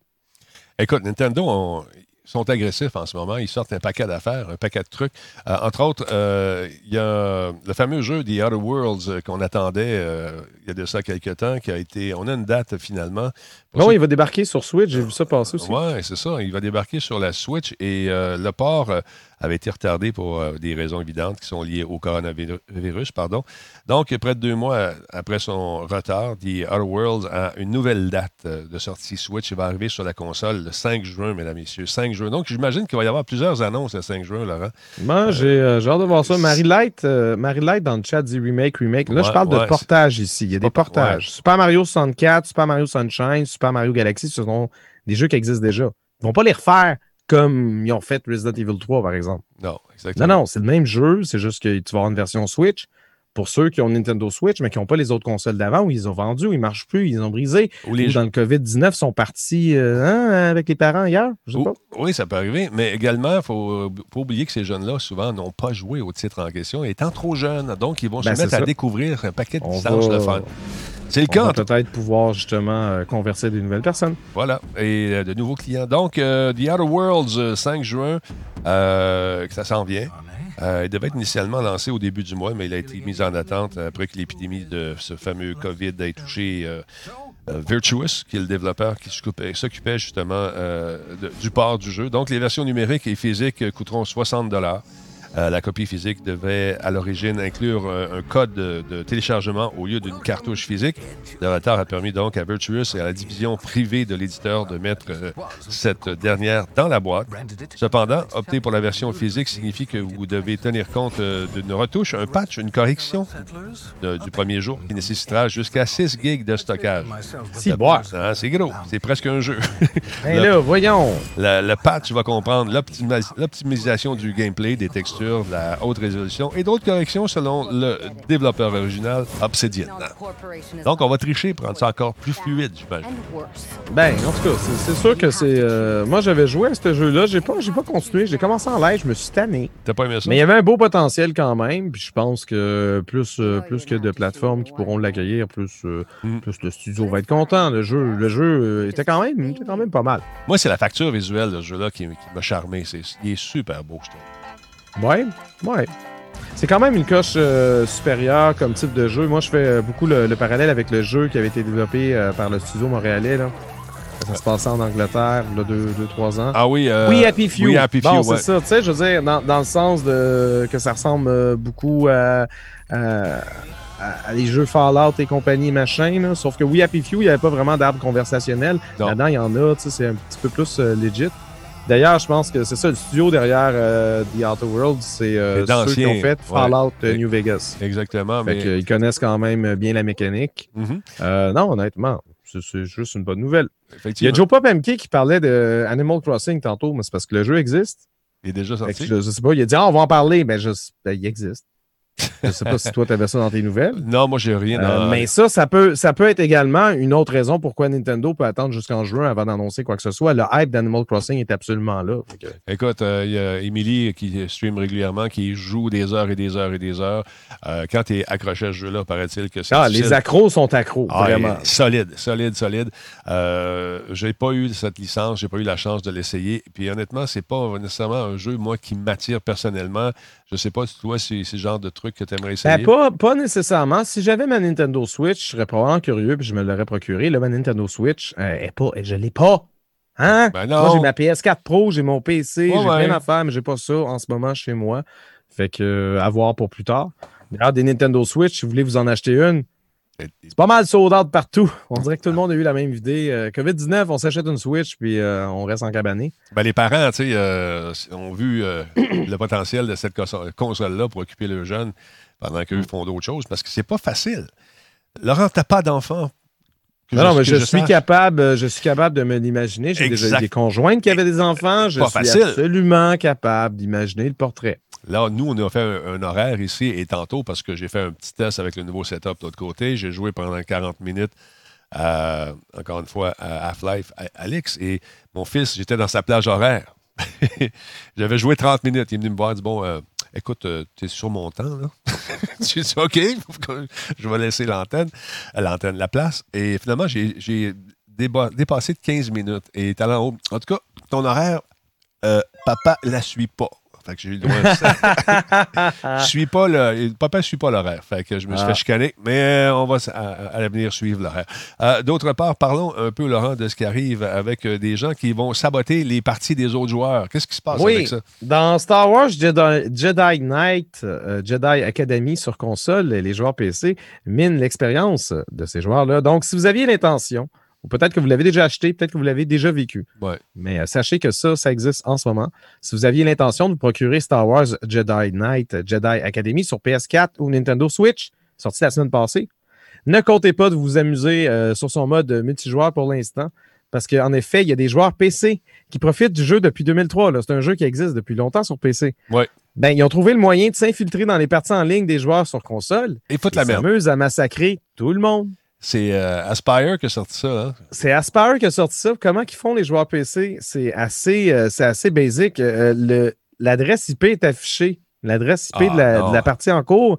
A: Écoute, Nintendo, sont agressifs en ce moment. Ils sortent un paquet d'affaires, un paquet de trucs. entre autres, il y a le fameux jeu The Outer Worlds qu'on attendait il y a de ça quelques temps, qui a été. On a une date finalement
B: non, il va débarquer sur Switch, j'ai vu ça passer aussi.
A: Oui, c'est ça. Il va débarquer sur la Switch et euh, le port euh, avait été retardé pour euh, des raisons évidentes qui sont liées au coronavirus. Pardon. Donc, près de deux mois après son retard, The Outer Worlds a une nouvelle date de sortie Switch. Il va arriver sur la console le 5 juin, mesdames et messieurs. 5 juin. Donc, j'imagine qu'il va y avoir plusieurs annonces le 5 juin, Laurent.
B: Moi, j'ai hâte de voir ça. Marie Light, Marie Light dans le chat dit remake, remake. Là, je parle de portage ici. Il y a des portages. Super Mario 64, Super Mario Sunshine, Super Mario Galaxy, ce sont des jeux qui existent déjà. Ils vont pas les refaire comme ils ont fait Resident Evil 3, par exemple.
A: Non, exactement.
B: Non, non, c'est le même jeu, c'est juste que tu vas avoir une version Switch pour ceux qui ont Nintendo Switch, mais qui n'ont pas les autres consoles d'avant, où ils ont vendu, où ils ne marchent plus, ils ont brisé, ou, les dans le COVID-19 sont partis euh, hein, avec les parents hier. Je sais pas.
A: Oui, ça peut arriver, mais également, il ne faut pas oublier que ces jeunes-là, souvent, n'ont pas joué au titre en question, étant trop jeunes. Donc, ils vont se ben, mettre à découvrir un paquet de licences de fun. C'est le
B: On
A: cas.
B: va peut-être pouvoir justement euh, converser des nouvelles personnes.
A: Voilà, et euh, de nouveaux clients. Donc, euh, The Outer Worlds, euh, 5 juin, que ça s'en vient. Euh, il devait être initialement lancé au début du mois, mais il a été mis en attente après que l'épidémie de ce fameux COVID ait touché euh, euh, Virtuous, qui est le développeur qui s'occupait justement de- du port du jeu. Donc, les versions numériques et physiques coûteront 60 euh, la copie physique devait à l'origine inclure euh, un code de, de téléchargement au lieu d'une cartouche physique. Le retard a permis donc à Virtuous et à la division privée de l'éditeur de mettre euh, cette dernière dans la boîte. Cependant, opter pour la version physique signifie que vous devez tenir compte euh, d'une retouche, un patch, une correction de- du premier jour qui nécessitera jusqu'à 6 gigs de stockage.
B: Boire.
A: Ah, c'est gros, c'est presque un jeu.
B: Ben
A: Le-
B: là, voyons.
A: le, le patch va comprendre l'optimis- l'optimisation du gameplay, des textures, de la haute résolution et d'autres corrections selon le développeur original Obsidian. Donc, on va tricher pour rendre ça encore plus fluide, j'imagine.
B: Ben, en tout cas, c'est sûr que c'est. euh, moi, j'avais joué à ce jeu-là. J'ai pas, j'ai pas continué. J'ai commencé en live. Je me suis tanné.
A: T'as pas aimé ça?
B: Mais il y avait un beau potentiel quand même. Puis je pense que plus, euh, plus que de plateformes qui pourront l'accueillir, plus, euh,
A: Mm.
B: plus le studio va être content. Le jeu, le jeu était, quand même, était quand même pas mal.
A: Moi, c'est la facture visuelle de ce jeu-là qui, qui m'a charmé. C'est, il est super beau, je trouve.
B: Ouais, ouais. C'est quand même une coche euh, supérieure comme type de jeu. Moi, je fais euh, beaucoup le, le parallèle avec le jeu qui avait été développé euh, par le studio montréalais. Là. Ça se passait en Angleterre, il y a deux, deux, trois ans.
A: Ah oui, euh,
B: We Happy Few.
A: We Happy
B: bon,
A: Few,
B: c'est
A: ouais.
B: ça. Tu sais, je veux dire, dans, dans le sens de que ça ressemble beaucoup à, à, à- à les jeux Fallout et compagnie, machin. là. Sauf que We Happy Few, il n'y avait pas vraiment d'arbre conversationnel. Là-dedans, il y en a. Tu sais, c'est un petit peu plus euh, legit. D'ailleurs, je pense que c'est ça, le studio derrière euh, The Outer Worlds, c'est euh,
A: C'est
B: ceux qui ont fait Fallout euh,
A: Ouais.
B: New Vegas.
A: Exactement.
B: Fait
A: Mais...
B: qu'ils connaissent quand même bien la mécanique.
A: Mhm,
B: Euh, non, honnêtement, c'est juste une bonne nouvelle. Il y a. Joe Pop MK qui parlait de Animal Crossing tantôt, mais c'est parce que le jeu existe.
A: Il est déjà
B: que
A: sorti.
B: je, je sais pas, il a dit ah, on va en parler, mais je, ben, il existe. Je sais pas si toi t'avais ça dans tes nouvelles.
A: Non, moi, j'ai rien.
B: Euh,
A: dans-
B: mais ça, ça peut, ça peut être également une autre raison pourquoi Nintendo peut attendre jusqu'en juin avant d'annoncer quoi que ce soit. Le hype d'Animal Crossing est absolument là. Que-
A: Écoute, euh, il y a Émilie qui stream régulièrement, qui joue des heures et des heures et des heures. Euh, quand tu es accroché à ce jeu-là, paraît-il que c'est.
B: Ah,
A: difficile.
B: les accros sont accros,
A: Ah,
B: vraiment.
A: solide, solide, solide. J'ai pas eu cette licence, j'ai pas eu la chance de l'essayer. Puis honnêtement, c'est pas nécessairement un jeu, moi, qui m'attire personnellement. Je sais pas si toi, c'est le genre de truc que tu aimerais essayer.
B: Ben, pas, pas nécessairement. Si j'avais ma Nintendo Switch, je serais probablement curieux puis je me l'aurais procuré. Là, ma Nintendo Switch, euh, est pas, je l'ai pas. Hein?
A: Ben
B: Moi,
A: non.
B: j'ai ma PS4 Pro, j'ai mon PC, j'ai
A: ouais.
B: plein d'affaires, mais j'ai pas ça en ce moment chez moi. Fait que, euh, à voir pour plus tard. D'ailleurs, des Nintendo Switch, si vous voulez vous en acheter une, c'est pas mal sold out partout. On dirait que tout le monde a eu la même idée. Euh, COVID-19, on s'achète une Switch puis euh, on reste en cabané.
A: Ben, les parents, tu sais, euh, ont vu le potentiel de cette conso- console-là pour occuper leurs jeunes pendant qu'eux font d'autres choses, parce que c'est pas facile. Laurent, t'as pas d'enfant.
B: Non, non, mais je, suis
A: sache.
B: capable, je suis capable de me l'imaginer. J'ai déjà eu des conjointes qui avaient des enfants. Je
A: Pas
B: suis
A: facile.
B: absolument capable d'imaginer le portrait.
A: Là, nous, on a fait un, horaire ici et tantôt parce que j'ai fait un petit test avec le nouveau setup de l'autre côté. J'ai joué pendant 40 minutes, à, encore une fois, à Half-Life à Alex. Et mon fils, j'étais dans sa plage horaire. J'avais joué 30 minutes. Il est venu me voir, dit Bon, euh, écoute, tu es sur mon temps, là. J'ai dit OK, je vais laisser l'antenne, euh, l'antenne, la place. Et finalement, j'ai dépassé de 15 minutes. Et en haut. En tout cas, ton horaire, euh, papa la suit pas. Fait que j'ai eu le droit de- Je suis pas le. Papa ne suit pas l'horaire. Fait que je me suis
B: Ah.
A: fait chicaner, mais euh, on va à, à l'avenir suivre l'horaire. Euh, D'autre part, parlons un peu, Laurent, de ce qui arrive avec euh, des gens qui vont saboter les parties des autres joueurs. Qu'est-ce qui se passe
B: Oui,
A: avec ça?
B: dans Star Wars Jedi, Jedi Knight, euh, Jedi Academy sur console, les joueurs PC minent l'expérience de ces joueurs-là. Donc, si vous aviez l'intention, ou peut-être que vous l'avez déjà acheté, peut-être que vous l'avez déjà vécu,
A: Ouais.
B: mais euh, sachez que ça, ça existe en ce moment. Si vous aviez l'intention de vous procurer Star Wars Jedi Knight, euh, Jedi Academy sur PS4 ou Nintendo Switch, sorti la semaine passée, ne comptez pas de vous amuser euh, sur son mode multijoueur pour l'instant. Parce qu'en effet, il y a des joueurs PC qui profitent du jeu depuis 2003. là. C'est un jeu qui existe depuis longtemps sur PC.
A: Ouais.
B: Ben, ils ont trouvé le moyen de s'infiltrer dans les parties en ligne des joueurs sur console.
A: Et foutre
B: Ils
A: la merde.
B: s'amusent à massacrer tout le monde.
A: C'est euh, Aspire qui a sorti ça. Hein?
B: C'est Aspire qui a sorti ça. Comment qu'ils font les joueurs PC? C'est assez, euh, c'est assez basique. Euh, L'adresse IP est affichée. L'adresse IP
A: Ah,
B: de, la, de la partie en cours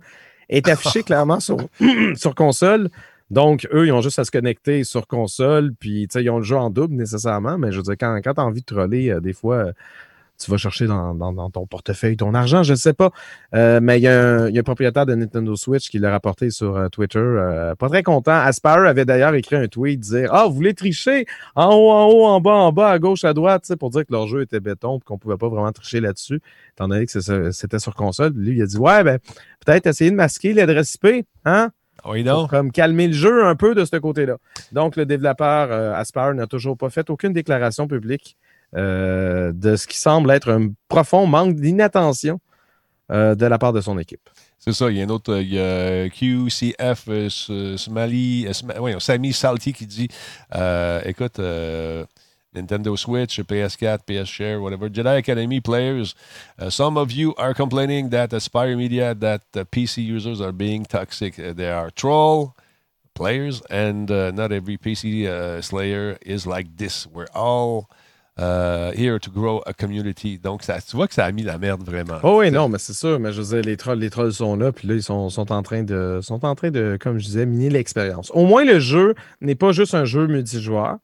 B: est affichée clairement sur, sur console. Donc, eux, ils ont juste à se connecter sur console, puis ils ont le jeu en double nécessairement, mais je veux dire, quand, quand tu as envie de troller, euh, des fois, tu vas chercher dans, ton portefeuille ton argent, je ne sais pas. Euh, mais il y, a un propriétaire de Nintendo Switch qui l'a rapporté sur euh, Twitter. Euh, pas très content. Aspire avait d'ailleurs écrit un tweet dire Ah, vous voulez tricher? En haut, en haut, en bas, en bas, à gauche, à droite, pour dire que leur jeu était béton et qu'on ne pouvait pas vraiment tricher là-dessus, étant donné que c'était sur console. Lui, il a dit Ouais, ben, peut-être essayer de masquer l'adresse IP, hein?
A: Oui, non.
B: Pour, comme calmer le jeu un peu de ce côté-là. Donc, le développeur Aspire n'a toujours pas fait aucune déclaration publique euh, de ce qui semble être un profond manque d'inattention euh, de la part de son équipe.
A: C'est ça, il y a un autre, il y a QCF, euh, Smally, Sammy Salty qui dit écoute, Nintendo Switch, PS4, PS Share, whatever, Jedi Academy players, uh, some of you are complaining that Aspire Media, that uh, PC users are being toxic. they are troll players, and uh, not every PC slayer is like this. We're all Uh, here to grow a community. Donc, ça, tu vois que ça a mis la merde vraiment.
B: Oh oui, non, mais c'est sûr. Mais je veux dire, les trolls, les trolls sont là, puis là, ils sont, sont, en train de, sont en train de, comme je disais, miner l'expérience. Au moins, le jeu n'est pas juste un jeu multijoueur.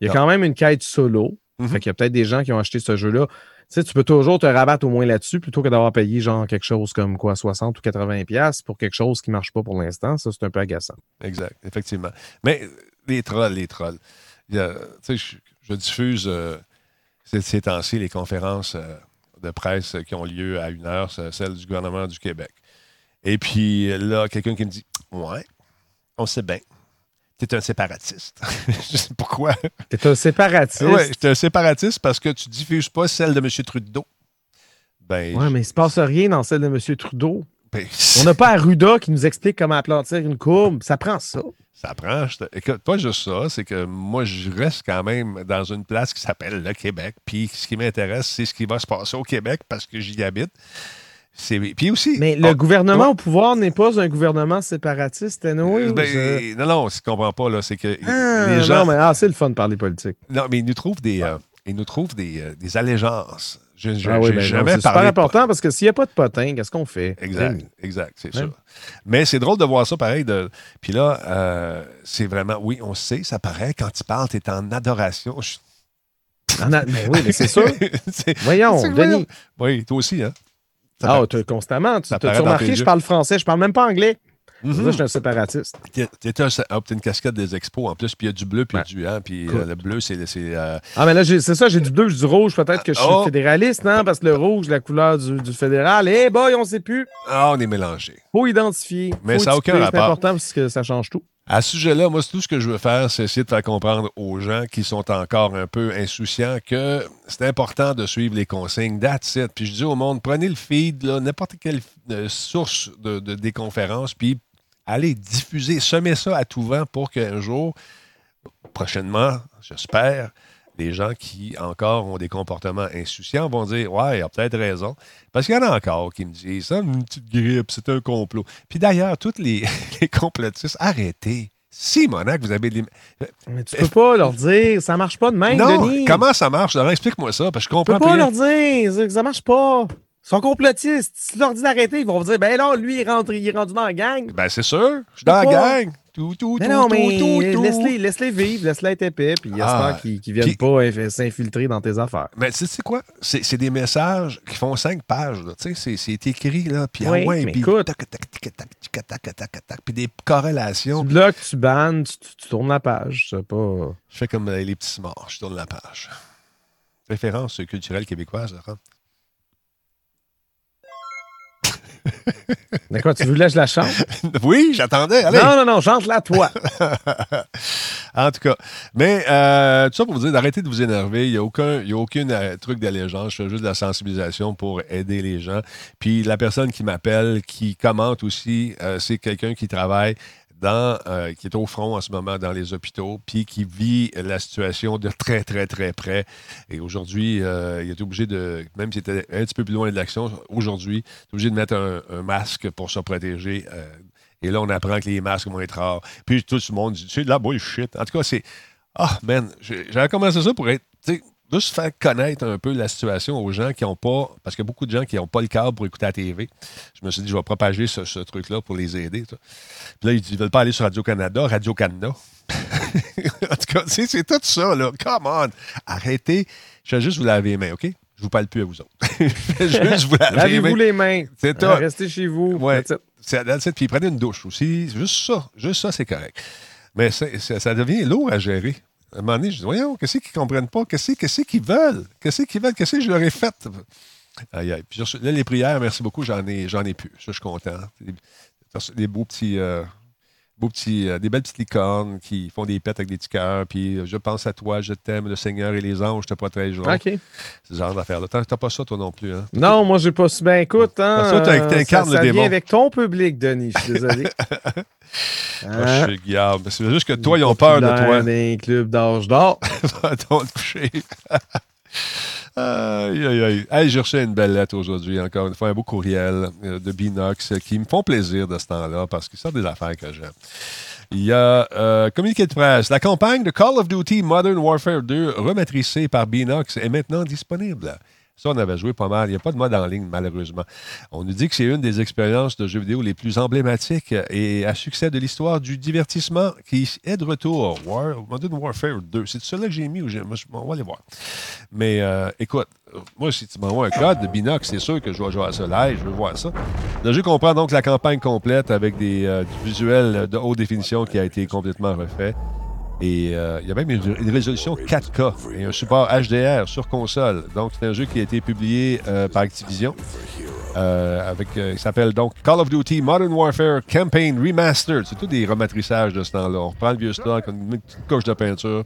B: Il y a quand même une quête solo. Mm Fait qu'il y a peut-être des gens qui ont acheté ce jeu-là. Tu sais, tu peux toujours te rabattre au moins là-dessus plutôt que d'avoir payé genre quelque chose comme quoi 60 ou 80 pièces pour quelque chose qui ne marche pas pour l'instant. Ça, c'est un peu agaçant.
A: Exact, effectivement. Mais les trolls, les trolls. Tu sais, je, je, diffuse euh, ces temps-ci les conférences euh, de presse qui ont lieu à une heure, celle du gouvernement du Québec. Et puis là, quelqu'un qui me dit Ouais, on sait bien. Tu es un séparatiste. je sais pourquoi?
B: Tu es un séparatiste.
A: Oui, tu es un séparatiste parce que tu diffuses pas celle de M. Trudeau.
B: Ben, oui, mais il ne se passe rien dans celle de M. Trudeau. Ben, on n'a pas Arruda qui nous explique comment aplantir une courbe. Ça prend ça.
A: Ça prend. Écoute, pas juste ça, c'est que moi, je reste quand même dans une place qui s'appelle le Québec. Puis ce qui m'intéresse, c'est ce qui va se passer au Québec parce que j'y habite. Puis aussi.
B: Mais le gouvernement au pouvoir n'est pas un gouvernement séparatiste, anyway,
A: ben, Non, non, ce qu'on comprend pas, là, c'est que ah, les gens.
B: Non, mais ah, c'est le fun de parler politique.
A: Non, mais ils nous trouvent des, euh, ils nous trouvent des, euh, des allégeances je,
B: ah oui, ben c'est super important parce que s'il n'y a pas de potin, qu'est-ce qu'on fait?
A: Exact, exact, c'est ça. Mais c'est drôle de voir ça pareil. De... Puis là, euh, c'est vraiment, oui, on sait, ça paraît, quand tu parles, tu es en adoration.
B: Mais oui, mais c'est sûr. Voyons, Denis.
A: Oui, toi aussi, hein?
B: ah, constamment. Tu as remarqué, je parle français, je parle même pas anglais. Mm je suis un séparatiste.
A: Tu as une casquette des expos en plus, puis il y a du bleu, puis du. Hein, puis euh, le bleu, c'est. Euh,
B: ah, mais là, c'est ça, j'ai du bleu, du rouge. Peut-être que je suis oh. fédéraliste, non? Parce que le rouge, la couleur du, fédéral. Eh, hey boy, on sait plus.
A: Ah, on est mélangé.
B: Faut identifier.
A: Mais ça n'a aucun rapport.
B: C'est important parce que ça change tout.
A: À ce sujet-là, moi, tout ce que je veux faire, c'est essayer de faire comprendre aux gens qui sont encore un peu insouciants que c'est important de suivre les consignes. That's it. Puis je dis au monde, prenez le feed, n'importe quelle euh, source de, des conférences, puis allez diffuser, semer ça à tout vent pour qu'un jour, prochainement, j'espère, les gens qui encore ont des comportements insouciants vont dire Ouais, il a peut-être raison. Parce qu'il y en a encore qui me disent Ça, une petite grippe, c'est un complot. Puis d'ailleurs, tous les, complotistes, arrêtez. Si, Monac, vous avez des.
B: Mais tu peux pas leur dire, ça marche pas de même, non, Denis.
A: Comment ça marche? explique-moi ça, parce que je comprends
B: tu peux pas leur dire, ça marche pas. Ils sont complotistes. Si leur dis d'arrêter, ils vont vous dire Ben non, lui, il, rentre, il est rendu dans la gang.
A: Ben c'est sûr. Je suis dans la gang. Tout, tout,
B: mais tout, non, mais tout, laisse-les, laisse-les vivre, laisse-les être épais, puis il ah, qu'ils ne viennent pas s'infiltrer dans tes affaires.
A: Mais tu sais quoi? C'est, des messages qui font cinq pages. Tu sais, c'est, écrit, là, puis
B: oui, ouais, puis écoute,
A: puis des corrélations.
B: Tu bloques, tu bannes, tu, tournes la page. C'est pas...
A: Je fais comme les petits morts, je tourne la page. Référence culturelle québécoise, là.
B: D'accord, tu voulais que je la chante?
A: oui, j'attendais.
B: Non, non, non, chante-la toi.
A: en tout cas. Mais euh, tout ça pour vous dire d'arrêter de vous énerver. Il n'y a aucun, il y a euh, truc d'allégeance. Je fais juste de la sensibilisation pour aider les gens. Puis la personne qui m'appelle, qui commente aussi, euh, c'est quelqu'un qui travaille euh, qui est au front en ce moment dans les hôpitaux, puis qui vit la situation de très, très, très près. Et aujourd'hui, euh, il est obligé de, même s'il était un petit peu plus loin de l'action, aujourd'hui, il est obligé de mettre un, masque pour se protéger. Euh, et là, on apprend que les masques vont être rares. Puis tout le monde dit, c'est de la bullshit. En tout cas, c'est. Ah, man, j'avais commencé ça pour être juste faire connaître un peu la situation aux gens qui n'ont pas, parce qu'il y a beaucoup de gens qui n'ont pas le câble pour écouter la TV. Je me suis dit, je vais propager ce, truc-là pour les aider. Puis là, ils ne veulent pas aller sur Radio-Canada, Radio-Canada. en tout cas, c'est tout ça, là. Come on! Arrêtez. Je vais juste vous laver les mains, OK? Je vous parle plus à vous autres.
B: je vais juste vous laver Lavez-vous les mains. C'est tout. Restez chez vous.
A: Ouais. C'est Puis prenez une douche aussi. Juste ça. Juste ça, c'est correct. Mais ça devient lourd à gérer. À un moment donné, je dis, voyons, qu'est-ce qu'ils ne comprennent pas? Qu'est-ce qu'ils veulent? Qu'est-ce qu'ils veulent? Qu'est-ce que je leur ai fait? Aïe, aïe. Puis là, les prières, merci beaucoup, j'en ai, ai plus. Je suis content. Des, beaux petits. Euh, beaux petits, euh, des belles petites licornes qui font des pets avec des petits cœurs. Puis je pense à toi, je t'aime, le Seigneur et les anges te protègeront.
B: OK. C'est
A: ce genre d'affaire-là. T'as, pas ça, toi non plus. Hein?
B: Non, moi, j'ai pas. Ben, écoute, hein, ça, t'incarnes le démon. Ça vient avec ton public, Denis. Je suis désolé.
A: Ah, je suis Guillaume. C'est juste que toi, ils ont peur de toi.
B: un club d'âge d'or.
A: Va te coucher. Aïe, aïe, aïe. j'ai reçu une belle lettre aujourd'hui, encore une fois, un beau courriel euh, de Binox qui me font plaisir de ce temps-là parce que c'est des affaires que j'aime. Il y a euh, communiqué de presse. La campagne de Call of Duty Modern Warfare 2, rematricée par Binox, est maintenant disponible. Ça, on avait joué pas mal. Il n'y a pas de mode en ligne, malheureusement. On nous dit que c'est une des expériences de jeux vidéo les plus emblématiques et à succès de l'histoire du divertissement qui est de retour. Modern Warfare 2. C'est celui-là que j'ai mis ou j'ai. On va aller voir. Mais euh, écoute, moi, si tu m'envoies un code de Binox, c'est sûr que je vais jouer à ça live. Je veux voir ça. Le jeu comprend donc la campagne complète avec des, euh, du visuel de haute définition qui a été complètement refait. Et euh, il y a même une, résolution 4K et un support HDR sur console. Donc, c'est un jeu qui a été publié euh, par Activision. Euh, avec, il s'appelle donc Call of Duty Modern Warfare Campaign Remastered. C'est tout des rematrissages de ce temps-là. On reprend le vieux stock, on met une petite couche de peinture.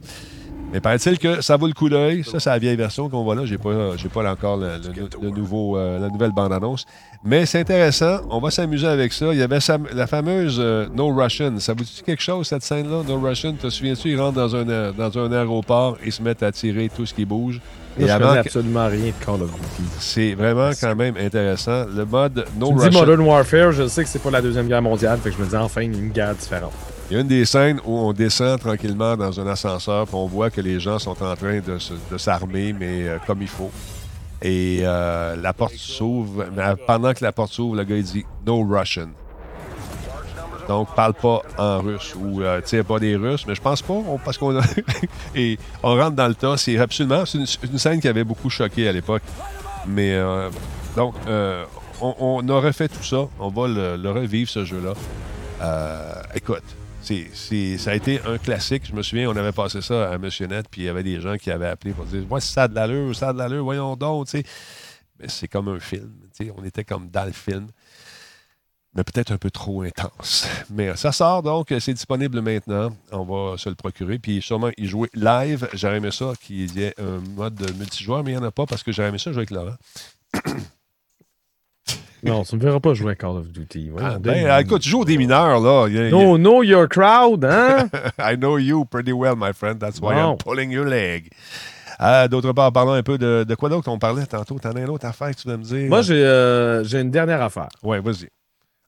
A: Mais paraît-il que ça vaut le coup d'œil. Ça, c'est la vieille version qu'on voit là. J'ai pas, j'ai pas encore le, nouveau, la nouvelle bande-annonce. Mais c'est intéressant. On va s'amuser avec ça. Il y avait la fameuse euh, No Russian. Ça vous dit quelque chose, cette scène-là? No Russian, te souviens-tu? Ils rentrent dans un, euh, dans un aéroport et se mettent à tirer tout ce qui bouge.
B: Et je connais absolument rien de Call of Duty.
A: C'est vraiment quand même intéressant. Le mode No
B: tu
A: Russian.
B: Dis Modern Warfare, je sais que c'est pas la Deuxième Guerre mondiale, fait que je me dis enfin une guerre différente.
A: Il y a une des scènes où on descend tranquillement dans un ascenseur, puis on voit que les gens sont en train de, s'armer, mais euh, comme il faut. Et euh, la porte s'ouvre. Pendant que la porte s'ouvre, le gars il dit No Russian. Donc, parle pas en russe ou euh, tire pas des Russes, mais je pense pas, parce qu'on et on rentre dans le tas. C'est absolument c'est une, scène qui avait beaucoup choqué à l'époque. Mais euh, donc, euh, on, aurait fait tout ça. On va le revivre ce jeu-là. écoute, c'est, ça a été un classique. Je me souviens, on avait passé ça à Monsieur Net, puis il y avait des gens qui avaient appelé pour dire Ouais, ça a de l'allure, ça a de l'allure, voyons donc. Mais c'est comme un film. On était comme dans le film. Mais peut-être un peu trop intense. Mais ça sort donc, c'est disponible maintenant. On va se le procurer. Puis sûrement y jouer live. J'aurais aimé ça qu'il y ait un mode multijoueur, mais il n'y en a pas parce que j'aurais aimé ça jouer avec Laurent.
B: Non, tu ne me verras pas jouer à Call of Duty.
A: ah, ben, écoute, tu joues des mineurs, là.
B: no, know your crowd, hein?
A: I know you pretty well, my friend. That's why I'm pulling your leg. Euh, d'autre part, parlons un peu de, de quoi d'autre on parlait tantôt. T'en as une autre affaire que tu veux me dire?
B: Moi, j'ai euh, une dernière affaire.
A: Oui, vas-y.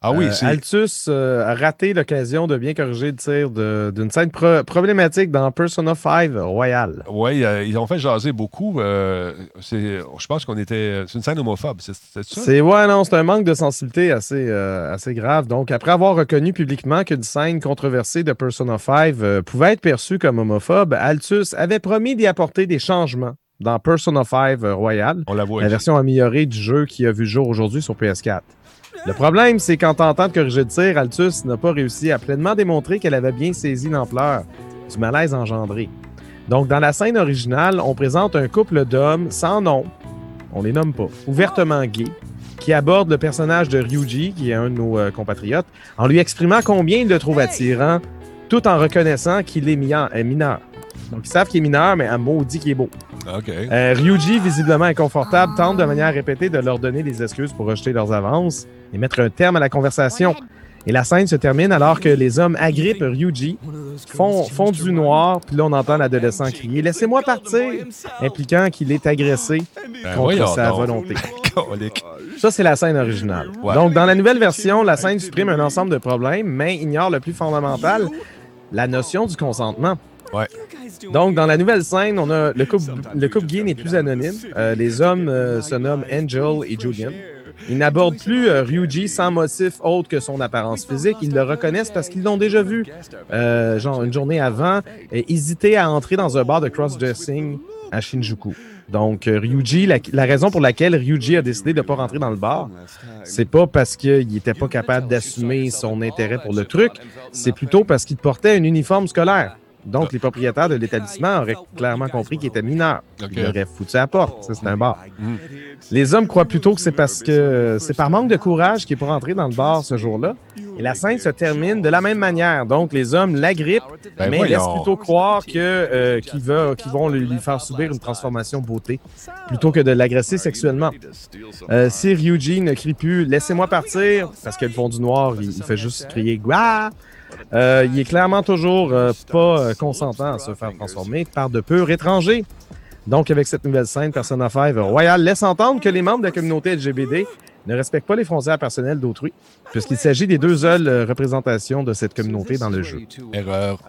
A: Ah oui,
B: euh, Altus euh, a raté l'occasion de bien corriger le tir d'une scène problématique dans Persona 5 Royal.
A: Oui, euh, ils ont fait jaser beaucoup. je pense qu'on était. C'est une scène homophobe, c'est ça?
B: C'est ouais, non, c'est un manque de sensibilité assez, assez grave. Donc, après avoir reconnu publiquement qu'une scène controversée de Persona 5 pouvait être perçue comme homophobe, Altus avait promis d'y apporter des changements dans Persona 5 Royal,
A: On la,
B: la version améliorée du jeu qui a vu jour aujourd'hui sur PS4. Le problème, c'est qu'en tentant de corriger le tir, Altus n'a pas réussi à pleinement démontrer qu'elle avait bien saisi l'ampleur du malaise engendré. Donc, dans la scène originale, on présente un couple d'hommes sans nom, on les nomme pas, ouvertement gays, qui aborde le personnage de Ryuji, qui est un de nos euh, compatriotes, en lui exprimant combien il le trouve attirant, tout en reconnaissant qu'il est mineur. Donc, ils savent qu'il est mineur, mais un maudit qu'il est beau. Euh, Ryuji, visiblement inconfortable, tente de manière répétée de leur donner des excuses pour rejeter leurs avances et mettre un terme à la conversation. Et la scène se termine alors que les hommes agrippent Ryuji, font, font du noir, puis là on entend l'adolescent crier Laissez-moi partir impliquant qu'il est agressé ben contre sa volonté. Ça, c'est la scène originale. Donc, dans la nouvelle version, la scène supprime un ensemble de problèmes, mais ignore le plus fondamental, la notion du consentement.
A: Ouais.
B: Donc, dans la nouvelle scène, on a le couple, le couple gay n'est plus anonyme. Euh, les hommes euh, se nomment Angel et Julian. Ils n'abordent plus euh, Ryuji sans motif autre que son apparence physique. Ils le reconnaissent parce qu'ils l'ont déjà vu, euh, genre une journée avant, hésiter à entrer dans un bar de cross-dressing à Shinjuku. Donc, euh, Ryuji, la, la raison pour laquelle Ryuji a décidé de ne pas rentrer dans le bar, c'est pas parce qu'il n'était pas capable d'assumer son intérêt pour le truc, c'est plutôt parce qu'il portait un uniforme scolaire. Donc, les propriétaires de l'établissement auraient clairement compris qu'il était mineur.
A: Ok.
B: Ils l'auraient foutu à la porte. Ça, c'est un bar.
A: Mm.
B: Les hommes croient plutôt que c'est parce que c'est par manque de courage qu'il est pas rentré dans le bar ce jour-là. Et la scène se termine de la même manière. Donc, les hommes l'agrippent,
A: Ben
B: mais
A: voyons.
B: laissent plutôt croire que, euh, qu'ils, veulent- qu'ils vont lui faire subir une transformation beauté plutôt que de l'agresser sexuellement. Euh, si Ryuji ne crie plus « Laissez-moi partir » parce que le fond du noir, il, il fait juste crier « Gua », euh, il est clairement toujours euh, pas euh, consentant à se faire transformer par de purs étrangers. Donc, avec cette nouvelle scène, Persona 5 Royal laisse entendre que les membres de la communauté LGBT ne respectent pas les frontières personnelles d'autrui, puisqu'il s'agit des deux seules euh, représentations de cette communauté dans le jeu.
A: Erreur.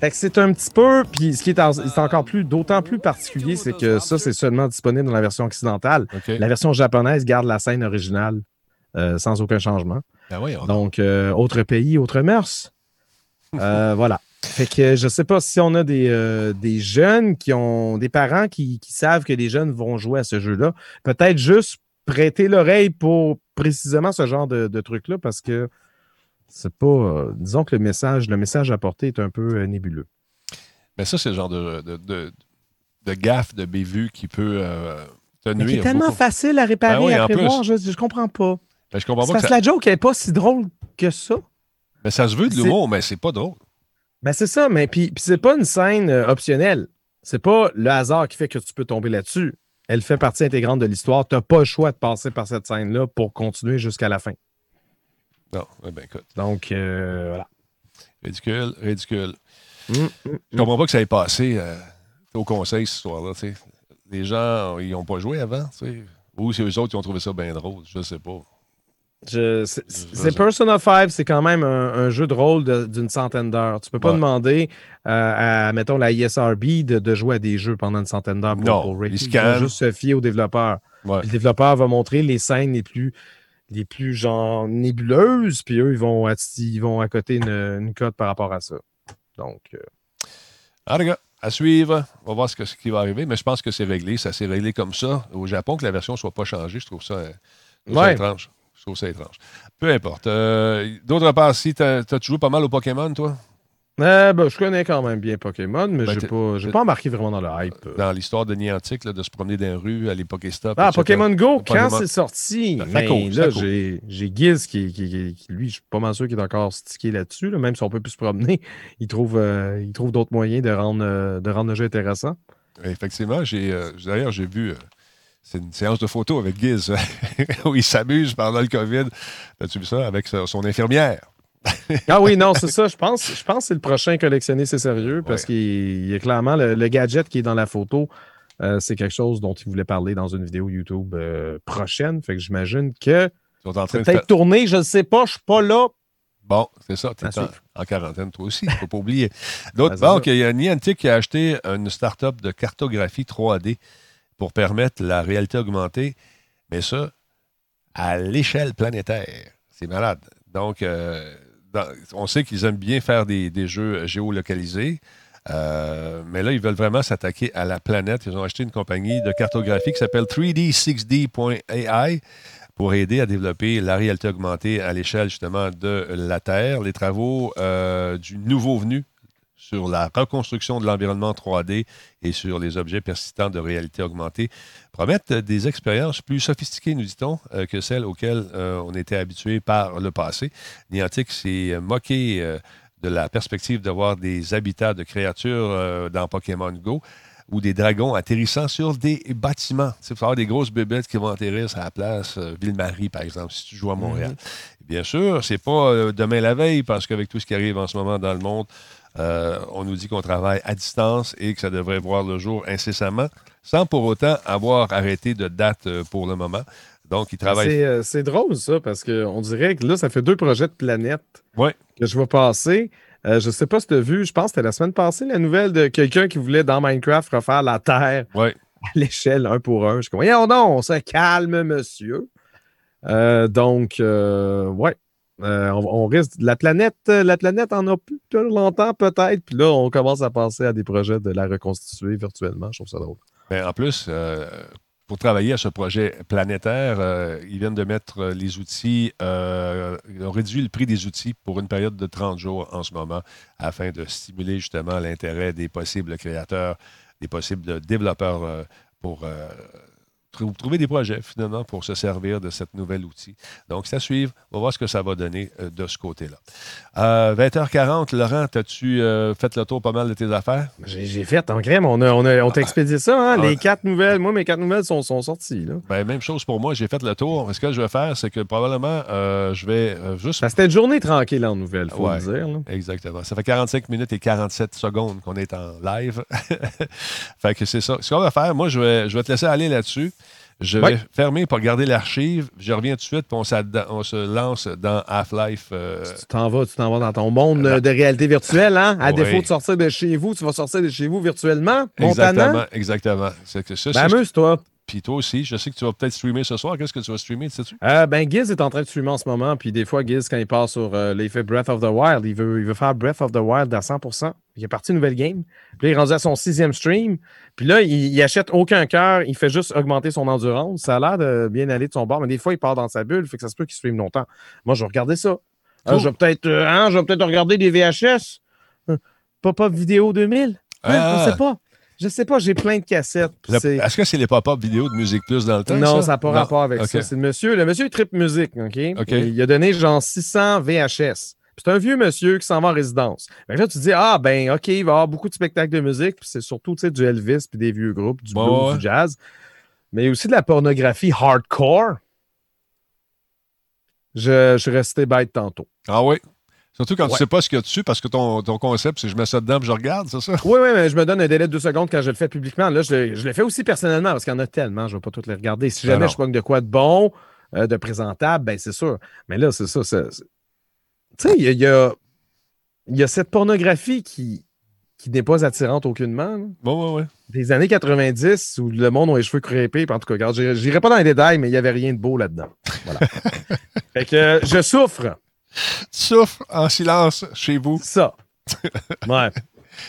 B: Fait que c'est un petit peu, puis ce qui est, en- c'est encore plus, d'autant plus particulier, c'est que ça, c'est seulement disponible dans la version occidentale.
A: OK.
B: La version japonaise garde la scène originale euh, sans aucun changement.
A: Ben.
B: Donc, euh, autre pays, autre mœurs. Euh, voilà. Fait que je sais pas si on a des, euh, des jeunes qui ont des parents qui, qui savent que les jeunes vont jouer à ce jeu-là. Peut-être juste prêter l'oreille pour précisément ce genre de, de truc-là parce que c'est pas. disons que le message, le message apporté est un peu nébuleux.
A: Mais ça, c'est le genre de, de, de, de gaffe, de bévue qui peut te
B: Mais qui est
A: nuire.
B: tellement
A: beaucoup.
B: facile à réparer,
A: Ben oui,
B: prévoir,
A: plus.
B: je, je comprends pas.
A: Ben, je comprends pas
B: parce
A: que ça...
B: la joke n'est pas si drôle que ça.
A: Ben, ça se veut de l'humour, mais c'est pas drôle.
B: Ben c'est ça, mais puis, puis c'est pas une scène euh, optionnelle. C'est pas le hasard qui fait que tu peux tomber là-dessus. Elle fait partie intégrante de l'histoire. Tu n'as pas le choix de passer par cette scène-là pour continuer jusqu'à la fin.
A: Non, eh ben écoute,
B: Donc, euh, voilà.
A: ridicule, ridicule.
B: Mm, mm,
A: Je comprends pas que ça ait passé euh, au conseil, cette histoire-là. Les gens, ils n'ont pas joué avant. Ou c'est eux autres qui ont trouvé ça bien drôle. Je sais pas.
B: C'est- Persona 5, c'est quand même un, un jeu de rôle d'une centaine d'heures. Tu peux pas
A: Ouais.
B: demander euh, à, mettons, la ISRB de, de jouer à des jeux pendant une centaine d'heures pour,
A: Non,
B: pour
A: ils
B: vont juste se fier aux développeurs.
A: Ouais.
B: Puis le développeur va montrer les scènes les plus, les plus genre nébuleuses, puis eux, ils vont, ils vont accoter une, une cote par rapport à ça. Donc, euh,
A: Ah, les gars, à suivre. On va voir ce, que- ce qui va arriver, mais je pense que c'est réglé. Ça s'est réglé comme ça. Au Japon, que la version ne soit pas changée, je trouve ça, euh, je trouve ça
B: Ouais.
A: étrange. Je trouve ça étrange. Peu importe. Euh, D'autre part, si t'as as joué pas mal au Pokémon, toi,
B: euh, ben, je connais quand même bien Pokémon, mais
A: Ben,
B: j'ai pas, pas embarqué vraiment dans le hype.
A: dans l'histoire de Niantic, là, de se promener dans les rues, aller Pokéstop.
B: Ah. Pokémon Go, quand c'est sorti, ben, là,
A: court.
B: j'ai Giz qui, qui, qui- qui, lui, je suis pas mal sûr qu'il est encore stické là-dessus, là, même si on peut plus se promener, il trouve, euh, il trouve d'autres moyens de rendre, euh, de rendre le jeu intéressant.
A: Effectivement, j'ai d'ailleurs, j'ai vu. C'est une séance de photos avec Giz où il s'amuse pendant le COVID. As-tu vu ça avec son infirmière?
B: Ah oui, non, c'est ça. Je pense, je pense que c'est le prochain collectionné, c'est sérieux, parce
A: Ouais.
B: qu'il il y a clairement le, le gadget qui est dans la photo. euh, c'est quelque chose dont il voulait parler dans une vidéo YouTube euh, prochaine. Fait que j'imagine que
A: Ils sont en train
B: c'est
A: de
B: peut-être tourné, je ne sais pas, je suis pas là.
A: Bon, c'est ça, tu es en, quarantaine, toi aussi, il ne faut pas oublier. D'autres,
B: Ben, ça.
A: il y a Niantic qui a acheté une start-up de cartographie 3D pour permettre la réalité augmentée, mais ça, à l'échelle planétaire. C'est malade. Donc, euh, on sait qu'ils aiment bien faire des, des jeux géolocalisés, euh, mais là, ils veulent vraiment s'attaquer à la planète. Ils ont acheté une compagnie de cartographie qui s'appelle 3D6D.ai pour aider à développer la réalité augmentée à l'échelle justement de la Terre. Les travaux euh, du nouveau venu sur la reconstruction de l'environnement 3D et sur les objets persistants de réalité augmentée promettent des expériences plus sophistiquées, nous dit-on, euh, que celles auxquelles euh, on était habitué par le passé. Niantic s'est moqué euh, de la perspective de voir des habitats de créatures dans Pokémon Go ou des dragons atterrissant sur des bâtiments. Tu sais, il faut avoir des grosses bébêtes qui vont atterrir sur la place euh, Ville-Marie, par exemple, si tu joues à Montréal. Bien sûr, c'est pas euh, demain la veille, parce qu'avec tout ce qui arrive en ce moment dans le monde, euh, on nous dit qu'on travaille à distance et que ça devrait voir le jour incessamment, sans pour autant avoir arrêté de date euh, pour le moment. Donc, ils travaillent.
B: C'est euh, c'est drôle, ça, parce qu'on dirait que là, ça fait deux projets de planète
A: Ouais.
B: que je vais passer. Euh, je sais pas si tu as vu, je pense que c'était la semaine passée, la nouvelle de quelqu'un qui voulait dans Minecraft refaire la Terre
A: Ouais.
B: à l'échelle un pour un. Je comme, voyons donc, on se calme, monsieur. Euh, donc, euh, ouais. Euh, on, risque. La planète, la planète en a plus longtemps, peut-être. Puis là, on commence à penser à des projets de la reconstituer virtuellement. Je trouve ça drôle.
A: Mais en plus, euh, pour travailler à ce projet planétaire, euh, ils viennent de mettre euh, les outils, euh, ils ont réduit le prix des outils pour une période de 30 jours en ce moment, afin de stimuler justement l'intérêt des possibles créateurs, des possibles développeurs euh, pour euh, trou- trouver des projets finalement pour se servir de cet nouvel outil. Donc, à suivre. On va voir ce que ça va donner euh, de ce côté-là. Euh, 20h40, Laurent, as-tu euh, fait le tour pas mal de tes affaires?
B: J'ai fait en crème. On, a, on, a- on t'a expédié ça, hein?
A: Ah.
B: Les quatre nouvelles. Moi, mes quatre nouvelles sont, sont sorties. Là.
A: Ben, même chose pour moi, j'ai fait le tour. Ce que je vais faire, c'est que probablement, euh, je vais euh, juste.
B: Ça, C'était une journée tranquille en nouvelles, faut
A: Ouais.
B: le dire. là.
A: Exactement. Ça fait 45 minutes et 47 secondes qu'on est en live. fait que c'est ça. Ce qu'on va faire, moi, je vais, je vais te laisser aller là-dessus. Je vais
B: Ouais.
A: fermer pour garder l'archive. Je reviens tout de suite, puis on, se lance dans Half-Life. euh,
B: Tu t'en vas, tu t'en vas dans ton monde euh, de réalité virtuelle, hein? À défaut de sortir de chez vous, tu vas sortir de chez vous virtuellement. Montana.
A: exactement, exactement. C'est que ça,
B: Ben, amuse-toi.
A: Puis toi aussi, je sais que tu vas peut-être streamer ce soir. Qu'est-ce que tu vas streamer, sais-tu?
B: Euh, ben, Giz est en train de streamer en ce moment, puis des fois, Giz, quand il passe sur euh, l'effet Breath of the Wild, il veut, il veut faire Breath of the Wild à 100%. Il est parti une nouvelle game. Puis là, il est rendu à son sixième stream. Puis là, il, il achète aucun cœur, il fait juste augmenter son endurance. Ça a l'air de bien aller de son bord, mais des fois, il part dans sa bulle, fait que ça se peut qu'il stream longtemps. Moi, je vais regarder ça. Ah,
A: Cool.
B: je vais peut-être euh, hein, regarder des VHS. Euh, Pop-up vidéo 2000. Hein,
A: Ah.
B: Je sais pas. Je sais pas, j'ai plein de cassettes.
A: Est-ce que c'est les pop-up vidéos de Musique Plus dans le temps?
B: non,
A: ça?
B: n'a pas
A: Non?
B: rapport avec ça. C'est le monsieur. Le monsieur trip musique, OK?
A: OK.
B: Et Il a donné genre 600 VHS. C'est un vieux monsieur qui s'en va en résidence. Que là, tu te dis, ah, ben, OK, il va y avoir beaucoup de spectacles de musique, puis c'est surtout, du Elvis, puis des vieux groupes, du
A: Ouais,
B: blues,
A: ouais.
B: du jazz. Mais aussi de la pornographie hardcore. Je, je suis resté bête tantôt.
A: Ah oui? Surtout quand tu
B: Ouais.
A: sais pas ce qu'il y a dessus, parce que ton, ton concept, c'est je mets ça dedans et je regarde, c'est ça?
B: Oui, oui, mais je me donne un délai de deux secondes quand je le fais publiquement. Là, je, le- je le fais aussi personnellement parce qu'il y en a tellement, je ne vais pas toutes les regarder. Si
A: Ben
B: jamais je pogne de quoi de bon, euh, de présentable, ben c'est sûr. Mais là, c'est ça. Tu sais, il y a, il y a- y a cette pornographie qui, qui n'est pas attirante aucunement. là.
A: Bon, ouais, ouais.
B: Des années 90 où le monde a les cheveux crépés. En tout cas, regarde, j'irai pas dans les détails, mais il n'y avait rien de beau là-dedans. Voilà. fait que euh, je souffre.
A: Tu souffres en silence chez vous.
B: Ça. Ouais.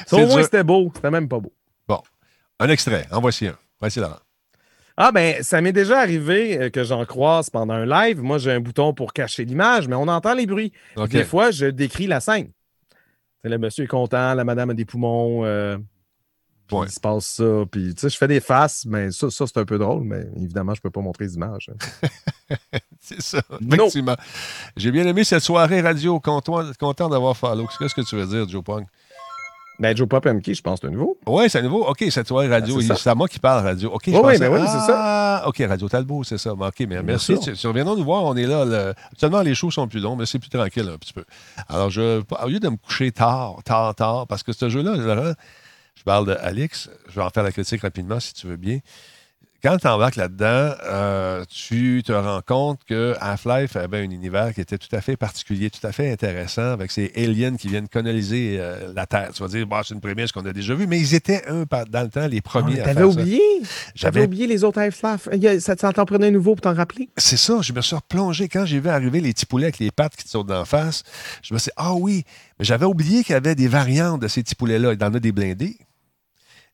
B: Ça, au moins, c'était beau. C'était même pas beau.
A: Un extrait, en voici un. Voici Laurent.
B: Ah ben, ça m'est déjà arrivé euh, que j'en croise pendant un live. Moi, j'ai un bouton pour cacher l'image, mais on entend les bruits. Des fois, je décris la scène. C'est le monsieur est content, la madame a des poumons, euh, puis
A: Ouais.
B: il se passe ça. Puis, tu sais, je fais des faces, mais ça, ça c'est un peu drôle, mais évidemment, je peux pas montrer les images. hein.
A: C'est ça,
B: Non.
A: effectivement. J'ai bien aimé cette soirée radio. Content, content d'avoir follow. Qu'est-ce que tu veux dire, Joe Pong?
B: Ben, Joe Pop MK, je pense, c'est un nouveau.
A: Oui, c'est à nouveau. OK, cette soirée radio.
B: Ben, c'est ça.
A: à moi qui parle radio. OK,
B: Oui,
A: pensais-
B: ben oui, c'est
A: Ah, OK, Radio Talbot, c'est ça. Ben, OK, mais merci. Tu, tu reviendras nous voir. On est là. le- Actuellement, les shows sont plus longs, mais c'est plus tranquille un petit peu. Alors, je, au lieu de me coucher tard, tard, tard, parce que ce jeu-là, je parle de Alix, je vais en faire la critique rapidement si tu veux bien. Quand tu embarques là-dedans, euh, tu te rends compte que Half-Life avait un univers qui était tout à fait particulier, tout à fait intéressant, avec ces aliens qui viennent coloniser euh, la Terre. Tu vas dire, bah, c'est une prémisse qu'on a déjà vue, mais ils étaient un, dans le temps les premiers à
B: T'avais
A: faire ça.
B: oublié? J'avais oublié les autres Half-Life. Ça t'en prenait un nouveau pour t'en rappeler?
A: C'est ça, je me suis replongé. Quand j'ai vu arriver les petits poulets avec les pattes qui te sautent d'en face, je me suis dit, ah oui, mais j'avais oublié qu'il y avait des variantes de ces petits poulets-là. Il y en a des blindés.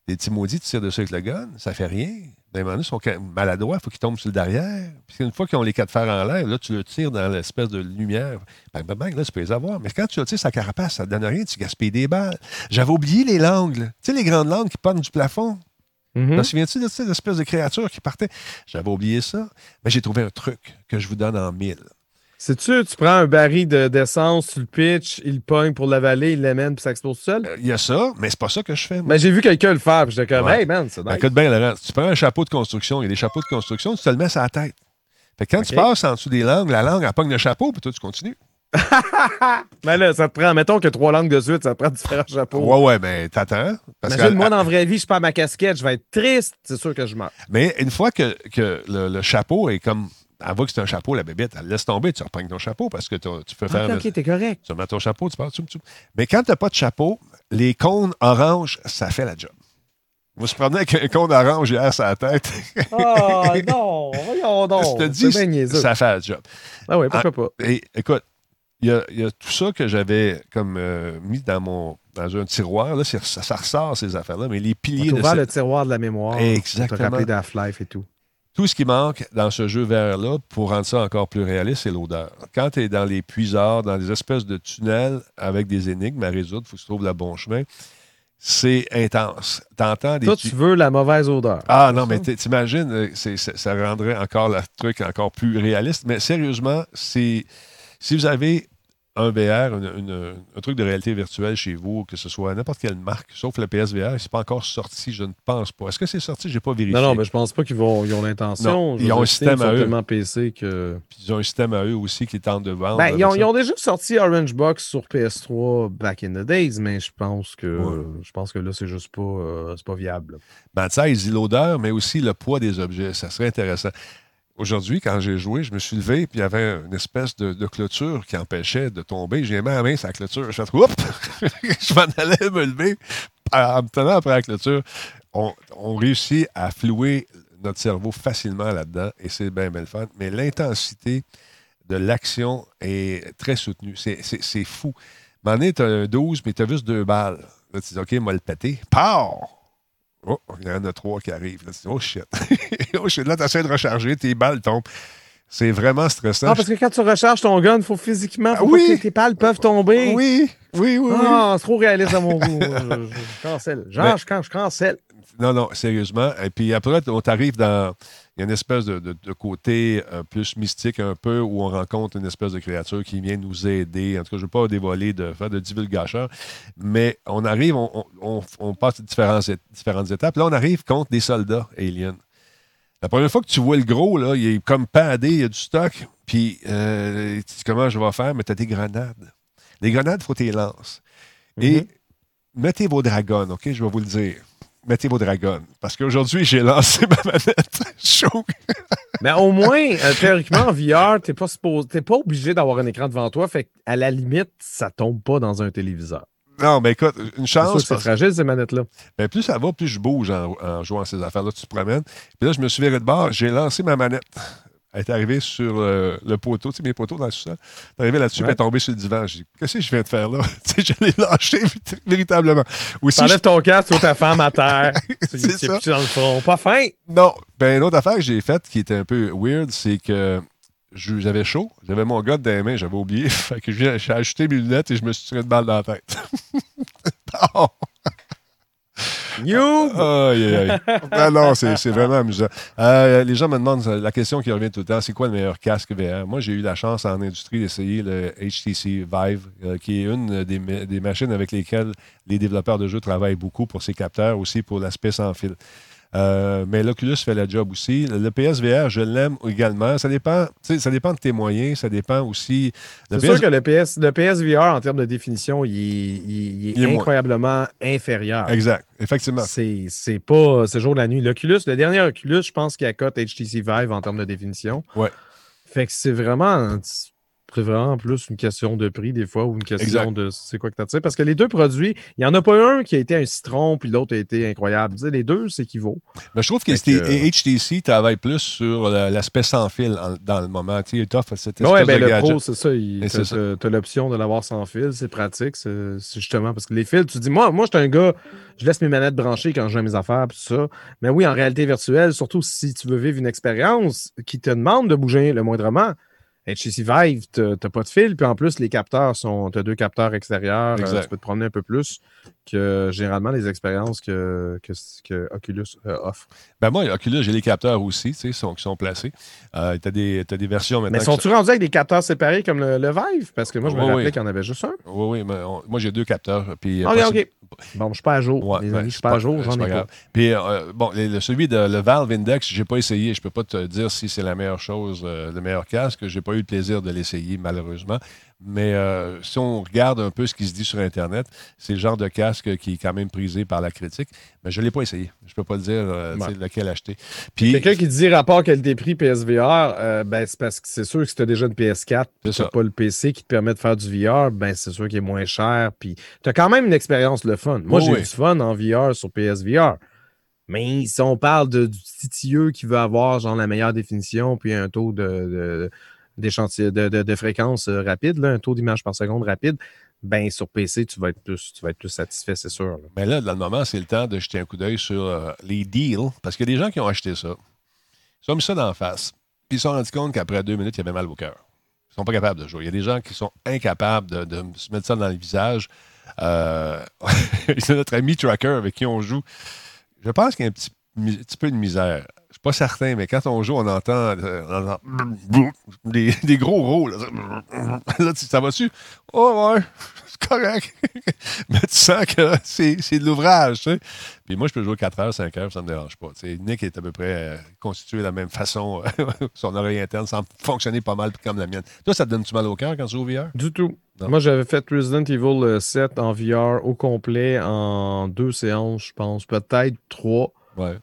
A: Des petits maudits, tu tires dessus avec le gun, ça fait rien. D'un moment donné, sont maladroits, il faut qu'ils tombent sur le derrière. Puis une fois qu'ils ont les quatre fers en l'air, là, tu le tires dans l'espèce de lumière. Bang, bang, bang, là, tu peux les avoir. Mais quand tu le tires sa carapace, ça ne donne rien, tu gaspilles des balles. J'avais oublié les langues, là. Tu sais, les grandes langues qui partent du plafond?
B: Mhm.
A: Te souviens-tu de cette espèce de créature qui partait? J'avais oublié ça. Mais j'ai trouvé un truc que je vous donne en mille.
B: Sais-tu, tu prends un baril de- d'essence, tu le pitches, il le pogne pour l'avaler, il l'amène, puis ça explose tout seul?
A: Euh, Il y a ça, mais c'est pas ça que je fais. moi.
B: Mais j'ai vu quelqu'un le faire, puis j'étais comme,
A: Ouais.
B: hey man, c'est
A: Ben,
B: nice.
A: écoute bien, Laurent, tu prends un chapeau de construction, il y a des chapeaux de construction, tu te le mets sur la tête. Fait que quand tu passes en dessous des langues, la langue, elle pogne le chapeau, puis toi, tu continues.
B: Mais là, ça te prend, mettons que trois langues de suite, ça te prend différents chapeaux.
A: Ouais, ouais, mais t'attends. Parce
B: Imagine,
A: que-
B: moi, dans la vraie vie, je perds ma casquette, je vais être triste, c'est sûr que je meurs.
A: Mais une fois que, que le, le chapeau est comme elle voit que c'est un chapeau, la bébête, elle laisse tomber, tu reprends ton chapeau parce que tu peux faire.
B: Ok, ok, t'es correct.
A: Tu mets ton chapeau, tu pars, tchoum, tchoum. Mais quand tu n'as pas de chapeau, les cônes orange, ça fait la job. Moi, je prenais avec un cône orange hier sur la tête.
B: Oh non, voyons donc.
A: je te dis, ça fait la job.
B: Ah oui, pourquoi pas.
A: Et écoute, il y a, il y a tout ça que j'avais comme euh, mis dans mon dans un tiroir. Là, ça, ça ressort, ces affaires-là, mais les
B: On
A: piliers
B: t'a
A: de
B: ouvert
A: ce-
B: le tiroir de la mémoire. Pour te
A: Exactement.
B: rappeler d'Half-Life et tout.
A: Tout ce qui manque dans ce jeu vert-là, pour rendre ça encore plus réaliste, c'est l'odeur. Quand tu es dans les puisards, dans des espèces de tunnels avec des énigmes à résoudre, il faut que tu trouves le bon chemin, c'est intense. T'entends des...
B: Toi,
A: tu-
B: veux la mauvaise odeur.
A: Ah non, mais t'imagines, euh, ça rendrait encore le truc encore plus réaliste. Mais sérieusement, c'est si vous avez un VR, une- une- un truc de réalité virtuelle chez vous, que ce soit n'importe quelle marque, sauf le PSVR, c'est pas encore sorti, je ne pense pas. Est-ce que c'est sorti? J'ai pas vérifié.
B: Non, non, mais je pense pas qu'ils vont, ils ont l'intention.
A: Ils ont un système à eux.
B: PC que.
A: Puis ils ont un système à eux aussi qui tente de vendre.
B: Ben, ils, ont,
A: ça.
B: ils ont déjà sorti Orange Box sur PS3 back in the days, mais je pense que
A: Ouais.
B: je pense que là, c'est juste pas, euh, c'est pas viable.
A: Ben, tu sais, il dit l'odeur, mais aussi le poids des objets. Ça serait intéressant. Aujourd'hui, quand j'ai joué, je me suis levé, puis il y avait une espèce de, clôture qui empêchait de tomber. J'ai mis la main sur la clôture. Je fais Oups! Je m'en allais me lever. En me tenant après la clôture, on, réussit à flouer notre cerveau facilement là-dedans, et c'est bien, bien le. Mais l'intensité de l'action est très soutenue. C'est, fou. Tu as un 12, mais tu as juste deux balles. Là, tu dis, OK, moi le péter. Pow! Oh, il y en a trois qui arrivent. Là, oh shit. oh shit. Là, tu de recharger, tes balles tombent. C'est vraiment stressant.
B: Ah, parce que quand tu recharges ton gun, il faut physiquement. Faut
A: Ah
B: pas
A: oui!
B: que tes pales peuvent tomber.
A: Oui, oui, oui, oui.
B: Ah, c'est trop réaliste à mon goût. je, je- cancelle. Genre,
A: Mais-
B: je, je cancelle.
A: Non, non, sérieusement. Et puis après, on t'arrive dans. Il y a une espèce de, de- de côté euh, plus mystique un peu où on rencontre une espèce de créature qui vient nous aider. En tout cas, je ne veux pas dévoiler, de faire de mais on arrive, on, on- on- on passe différentes étapes. Là, on arrive contre des soldats aliens. La première fois que tu vois le gros, là, il est comme padé, il y a du stock. Puis, euh, tu dis comment je vais faire, mais tu as des grenades. Les grenades, il faut tu les lances. Et
B: Mhm.
A: mettez vos dragons, OK? Je vais vous le dire. Mettez vos dragons. Parce qu'aujourd'hui, j'ai lancé ma manette. Chaud.
B: Mais au moins, euh, théoriquement, en VR, t'es pas, supposé- t'es pas obligé d'avoir un écran devant toi. Fait à la limite, ça tombe pas dans un téléviseur.
A: Non, mais écoute, une chance.
B: c'est fragile, ces manettes-là.
A: ben, plus ça va, plus je bouge en, en jouant à ces affaires-là. Tu te promènes. Puis là, je me suis viré de bord. J'ai lancé ma manette. Elle est arrivée sur euh, le poteau, tu sais, mes poteaux dans le sous-sol. Elle est arrivée là-dessus,
B: Ouais.
A: elle est tombée sur le divan. J'ai dit, qu'est-ce que je viens de faire là? tu sais, je l'ai lâché véritablement. Aussi,
B: T'enlèves ton casque, tu ta femme à terre.
A: C'est ça.
B: dans le front. Pas fin.
A: Non. Ben, une autre affaire que j'ai faite qui était un peu weird, c'est que j'avais chaud. J'avais mon gars dans les mains, j'avais oublié. fait que j'ai ajouté mes lunettes et je me suis tiré une balle dans la tête.
B: You!
A: aïe, aïe, aïe. Ah non, c'est vraiment amusant. Euh, les gens me demandent la question qui revient tout le temps c'est quoi le meilleur casque VR Moi, j'ai eu la chance en industrie d'essayer le HTC Vive, euh, qui est une des, des machines avec lesquelles les développeurs de jeux travaillent beaucoup pour ses capteurs, aussi pour l'aspect sans fil. Euh, mais l'Oculus fait la job aussi. Le PSVR, je l'aime également. Ça dépend, ça dépend de tes moyens, ça dépend aussi.
B: C'est
A: PS
B: sûr que le, PS, le PSVR, en termes de définition, il est, il- il est
A: Il est moins.
B: incroyablement inférieur.
A: Exact, effectivement.
B: C'est c'est pas c'est jour la nuit. L'Oculus, le dernier Oculus, je pense qu'il accote HTC Vive en termes de définition.
A: Ouais.
B: Fait que c'est vraiment, c'est vraiment plus une question de prix des fois ou une question
A: Exact.
B: de c'est quoi que tu Parce que les deux produits, il n'y en a pas un qui a été un citron puis l'autre a été incroyable. Tu sais, les deux s'équivaut.
A: Mais je trouve que,
B: que,
A: HTC travaille plus sur la- l'aspect sans fil en- dans le moment. Tu sais, t'offre cette espèce
B: Ouais, ben,
A: de
B: le
A: gadget.
B: Pro, c'est ça.
A: c'est.
B: T'as t'as l'option de l'avoir sans fil, c'est pratique. C'est c'est justement parce que les fils, tu dis, moi, moi, je suis un gars, je laisse mes manettes branchées quand je mes affaires, puis tout ça. Mais oui, en réalité virtuelle, surtout si tu veux vivre une expérience qui te demande de bouger le moindrement. HTC Vive, t'as t'as pas de fil, puis en plus, les capteurs sont. T'as deux capteurs extérieurs, euh, tu peux te promener un peu plus que généralement les expériences que, que, que Oculus euh, offre.
A: Ben moi, Oculus, j'ai les capteurs aussi, tu sais, sont, qui sont placés. Euh, tu as, des t'as des versions maintenant.
B: Mais sont-tu rendus avec des capteurs séparés comme le, le Vive? Parce que moi, je me
A: Oui,
B: rappelais
A: oui.
B: qu'il y en avait juste un.
A: Oui, oui, mais on- moi, j'ai deux capteurs. Puis, euh,
B: Ok,
A: possible-
B: ok. Bon, je suis pas à jour.
A: Ouais,
B: les
A: ben,
B: amis, je
A: c'est
B: suis pas à jour, j'en ai pas.
A: Puis, euh, bon, le, celui de le Valve Index, j'ai pas essayé. Je peux pas te dire si c'est la meilleure chose, euh, le meilleur casque. J'ai pas eu le plaisir de l'essayer, malheureusement. Mais euh, si on regarde un peu ce qui se dit sur Internet, c'est le genre de casque qui est quand même prisé par la critique. Mais je ne l'ai pas essayé. Je ne peux pas te dire euh, lequel acheter.
B: Puis, Quelqu'un qui dit rapport qualité-prix PSVR, euh, ben, c'est parce que c'est sûr que si tu as déjà une PS4 tu n'as pas le PC qui te permet de faire du VR, ben, c'est sûr qu'il est moins cher. Puis tu as quand même une expérience le fun. Moi, j'ai du fun en VR sur PSVR. Mais si on parle de, du titilleux qui veut avoir genre la meilleure définition puis un taux de de, de, fréquence euh, rapide, un taux d'image par seconde rapide, ben sur PC, tu vas être plus, tu satisfait, c'est sûr.
A: Mais là, dans le moment, c'est le temps de jeter un coup d'œil sur euh, les deals, parce qu'il y a des gens qui ont acheté ça. Ils ont mis ça la face. Puis ils se sont rendus compte qu'après deux minutes, il y avait mal au cœur. Ils ne sont pas capables de jouer. Il y a des gens qui sont incapables de, se mettre ça dans le visage. Euh, c'est notre ami Tracker avec qui on joue. Je pense qu'il y a un petit, petit peu de misère pas certain, mais quand on joue, on entend, euh, des, gros roues. Là, ça va-tu? Oh, ouais, c'est correct. mais tu sens que c'est, de l'ouvrage, tu sais. Puis moi, je peux jouer 4 heures, 5 heures, ça ne me dérange pas. Nick est à peu près euh, constitué de la même façon. son oreille interne semble fonctionner pas mal comme la mienne. Toi, ça te donne-tu mal au cœur quand tu joues au VR?
B: Du tout. Moi, j'avais fait Resident Evil 7 en VR au complet en deux séances, je pense, peut-être trois.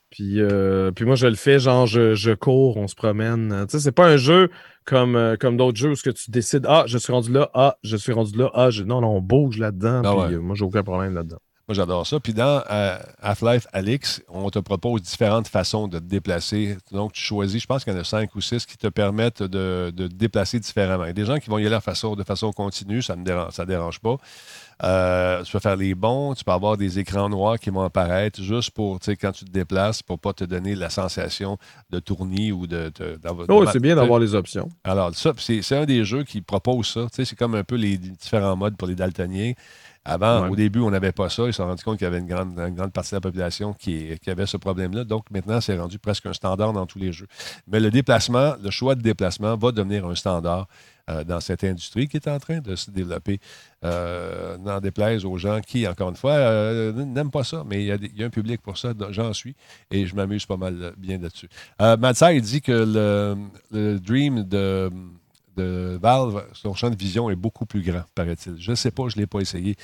B: Puis, euh, puis moi, je le fais, genre, je, cours, on se promène. Tu sais, c'est pas un jeu comme, euh, comme d'autres jeux où que tu décides, ah, je suis rendu là, ah, je suis rendu là, ah, non, non, on bouge là-dedans. Ah puis euh, moi, j'ai aucun problème là-dedans.
A: Moi, j'adore ça. Puis dans Half-Life Alix, on te propose différentes façons de te déplacer. Donc, tu choisis, je pense qu'il y en a cinq ou six qui te permettent de, de te déplacer différemment. Il y a des gens qui vont y aller de façon, de façon continue, ça ne dérange, ça dérange pas. Euh, tu peux faire les bons, tu peux avoir des écrans noirs qui vont apparaître juste pour, tu sais, quand tu te déplaces, pour pas te donner la sensation de tourner ou de.
B: oh, c'est bien d'avoir les options.
A: Alors, ça, c'est un des jeux qui propose ça. Tu sais, c'est comme un peu les différents modes pour les daltoniens. Avant, au début, on n'avait pas ça. Ils se sont rendus compte qu'il y avait une grande, grande partie de la population qui, qui avait ce problème-là. Donc, maintenant, c'est rendu presque un standard dans tous les jeux. Mais le déplacement, le choix de déplacement va devenir un standard euh, dans cette industrie qui est en train de se développer. Euh, n'en déplaise aux gens qui, encore une fois, euh, n'aiment pas ça, mais il y, a un public pour ça, j'en suis, et je m'amuse pas mal bien là-dessus. Il dit que le, Dream de, de, Valve, son champ de vision est beaucoup plus grand, paraît-il. Je ne sais pas, je ne l'ai pas essayé,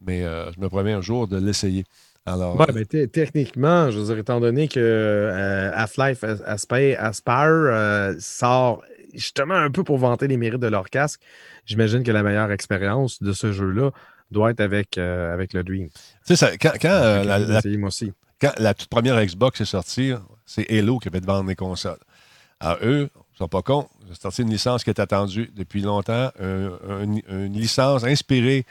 A: mais je me promets un jour de l'essayer.
B: Alors, ouais, ben, techniquement, je veux dire, étant donné que Half-Life Aspire sort justement un peu pour vanter les mérites de leur casque, j'imagine que la meilleure expérience de ce jeu-là doit être avec, euh, avec le Dream.
A: Tu sais, quand, euh, la, quand la toute première Xbox est sortie, c'est Halo qui avait de vendre les consoles. Alors, eux, ils sont pas cons. Ils ont sorti une licence qui est attendue depuis longtemps, une licence inspirée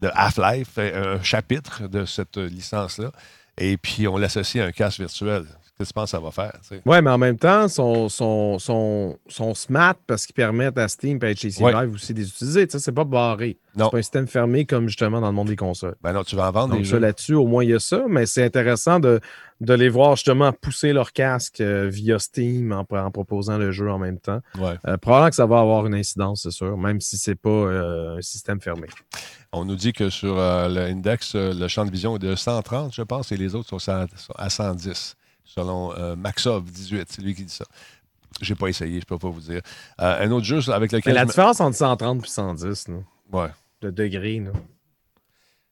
A: de Half-Life, un chapitre de cette licence-là. Et puis, on l'associe à un casque virtuel. Que tu penses que ça va faire?
B: Oui, mais en même temps, son, son, son, smart parce qu'ils permettent à Steam et à HTC Live aussi de les utiliser. C'est pas barré. C'est pas un système fermé comme justement dans le monde des consoles.
A: Ben non, tu vas en vendre
B: des jeux. là-dessus, au moins, il y a ça, mais c'est intéressant de, de les voir justement pousser leur casque euh, via Steam en, proposant le jeu en même temps.
A: Ouais.
B: Euh, probablement que ça va avoir une incidence, c'est sûr, même si c'est pas euh, un système fermé.
A: On nous dit que sur l'index, le champ de vision est de 130, je pense, et les autres sont à 110 selon euh, Maxov 18. C'est lui qui dit ça. J'ai pas essayé, je peux pas vous dire. Euh, un autre jeu avec lequel.
B: Mais la différence entre 130 et 110, là,
A: ouais.
B: de degrés,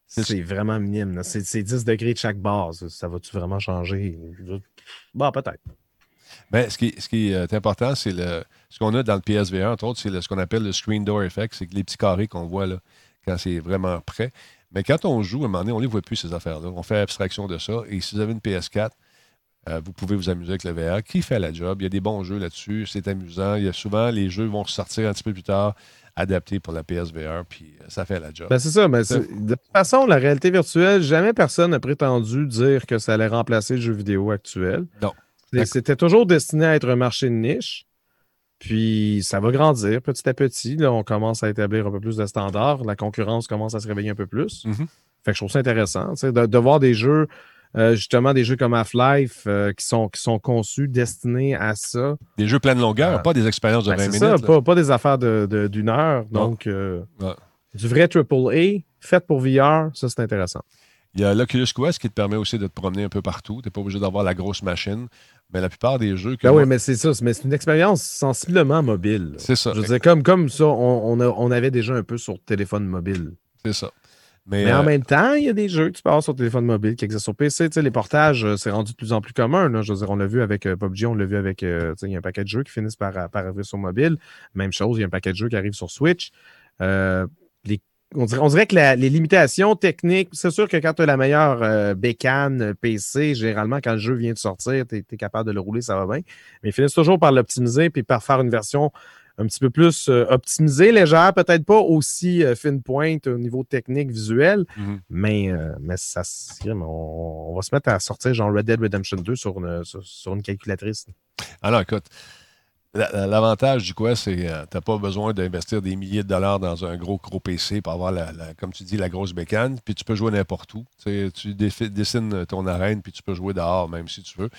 B: c'est vraiment minime. C'est 10 degrés de chaque base. Ça va-tu vraiment changer? Bon, peut-être.
A: Ben, ce, qui, ce qui est important, c'est le, ce qu'on a dans le PSVR, entre autres, c'est ce qu'on appelle le screen door effect. C'est les petits carrés qu'on voit là, quand c'est vraiment prêt. Mais quand on joue, à un moment donné, on ne les voit plus, ces affaires-là. On fait abstraction de ça. Et si vous avez une PS4, euh, vous pouvez vous amuser avec le VR qui fait la job? Il y a des bons jeux là-dessus. C'est amusant. Il y a souvent, les jeux vont sortir un petit peu plus tard, adaptés pour la PSVR, puis euh, ça fait la job.
B: Ben, c'est ça. Mais de toute façon, la réalité virtuelle, jamais personne n'a prétendu dire que ça allait remplacer le jeu vidéo actuel.
A: Non.
B: C'était toujours destiné à être un marché de niche. Puis ça va grandir petit à petit. Là, on commence à établir un peu plus de standards. La concurrence commence à se réveiller un peu plus.
A: Mm-hmm.
B: Fait que je trouve ça intéressant de, de voir des jeux euh, justement des jeux comme Half-Life euh, qui, sont, qui sont conçus, destinés à ça.
A: Des jeux pleine longueur, euh, pas des expériences de 20 ben, minutes. Ça,
B: pas, pas, des affaires d'une de, heure. Donc, du vrai AAA fait pour VR, ça c'est intéressant.
A: Il y a l'Oculus Quest qui te permet aussi de te promener un peu partout. Tu n'es pas obligé d'avoir la grosse machine. Mais la plupart des jeux.
B: Que ben oui, mais c'est ça. Mais c'est une expérience sensiblement mobile.
A: C'est ça.
B: Je veux dire, comme, comme ça, on, on, avait déjà un peu sur téléphone mobile.
A: C'est ça.
B: Mais, en euh, même temps, il y a des jeux que tu peux avoir sur téléphone mobile qui existent sur PC. les portages, euh, c'est rendu de plus en plus commun. Je veux dire, on l'a vu avec euh, PUBG, on l'a vu avec. il y a un paquet de jeux qui finissent par, par arriver sur mobile. Même chose, il y a un paquet de jeux qui arrivent sur Switch. on, dirait, que les limitations techniques, c'est sûr que quand tu as la meilleure bécane PC, généralement, quand le jeu vient de sortir, tu es, capable de le rouler, ça va bien. Mais ils finissent toujours par l'optimiser puis par faire une version un petit peu plus euh, optimisé, légère, peut-être pas aussi euh, fine pointe au niveau technique, visuel, mhm. mais, euh, mais ça, on, va se mettre à sortir genre Red Dead Redemption 2 sur une, sur une calculatrice.
A: Alors, écoute, L'avantage du quoi, c'est que tu n'as pas besoin d'investir des milliers de dollars dans un gros, gros PC pour avoir, la, comme tu dis, la grosse bécane. Puis tu peux jouer n'importe où. tu dessines ton arène, puis tu peux jouer dehors, même si tu veux.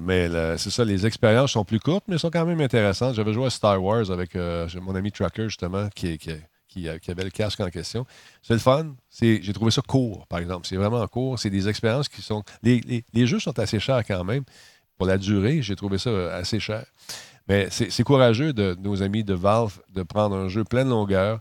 A: Mais c'est ça, les expériences sont plus courtes, mais sont quand même intéressantes. J'avais joué à Star Wars avec euh, mon ami Trucker, justement, qui, qui, qui, avait le casque en question. C'est le fun. J'ai trouvé ça court, par exemple. C'est vraiment court. C'est des expériences qui sont. Les, les jeux sont assez chers quand même. Pour la durée, j'ai trouvé ça assez cher. Mais c'est courageux de, nos amis de Valve de prendre un jeu plein de longueur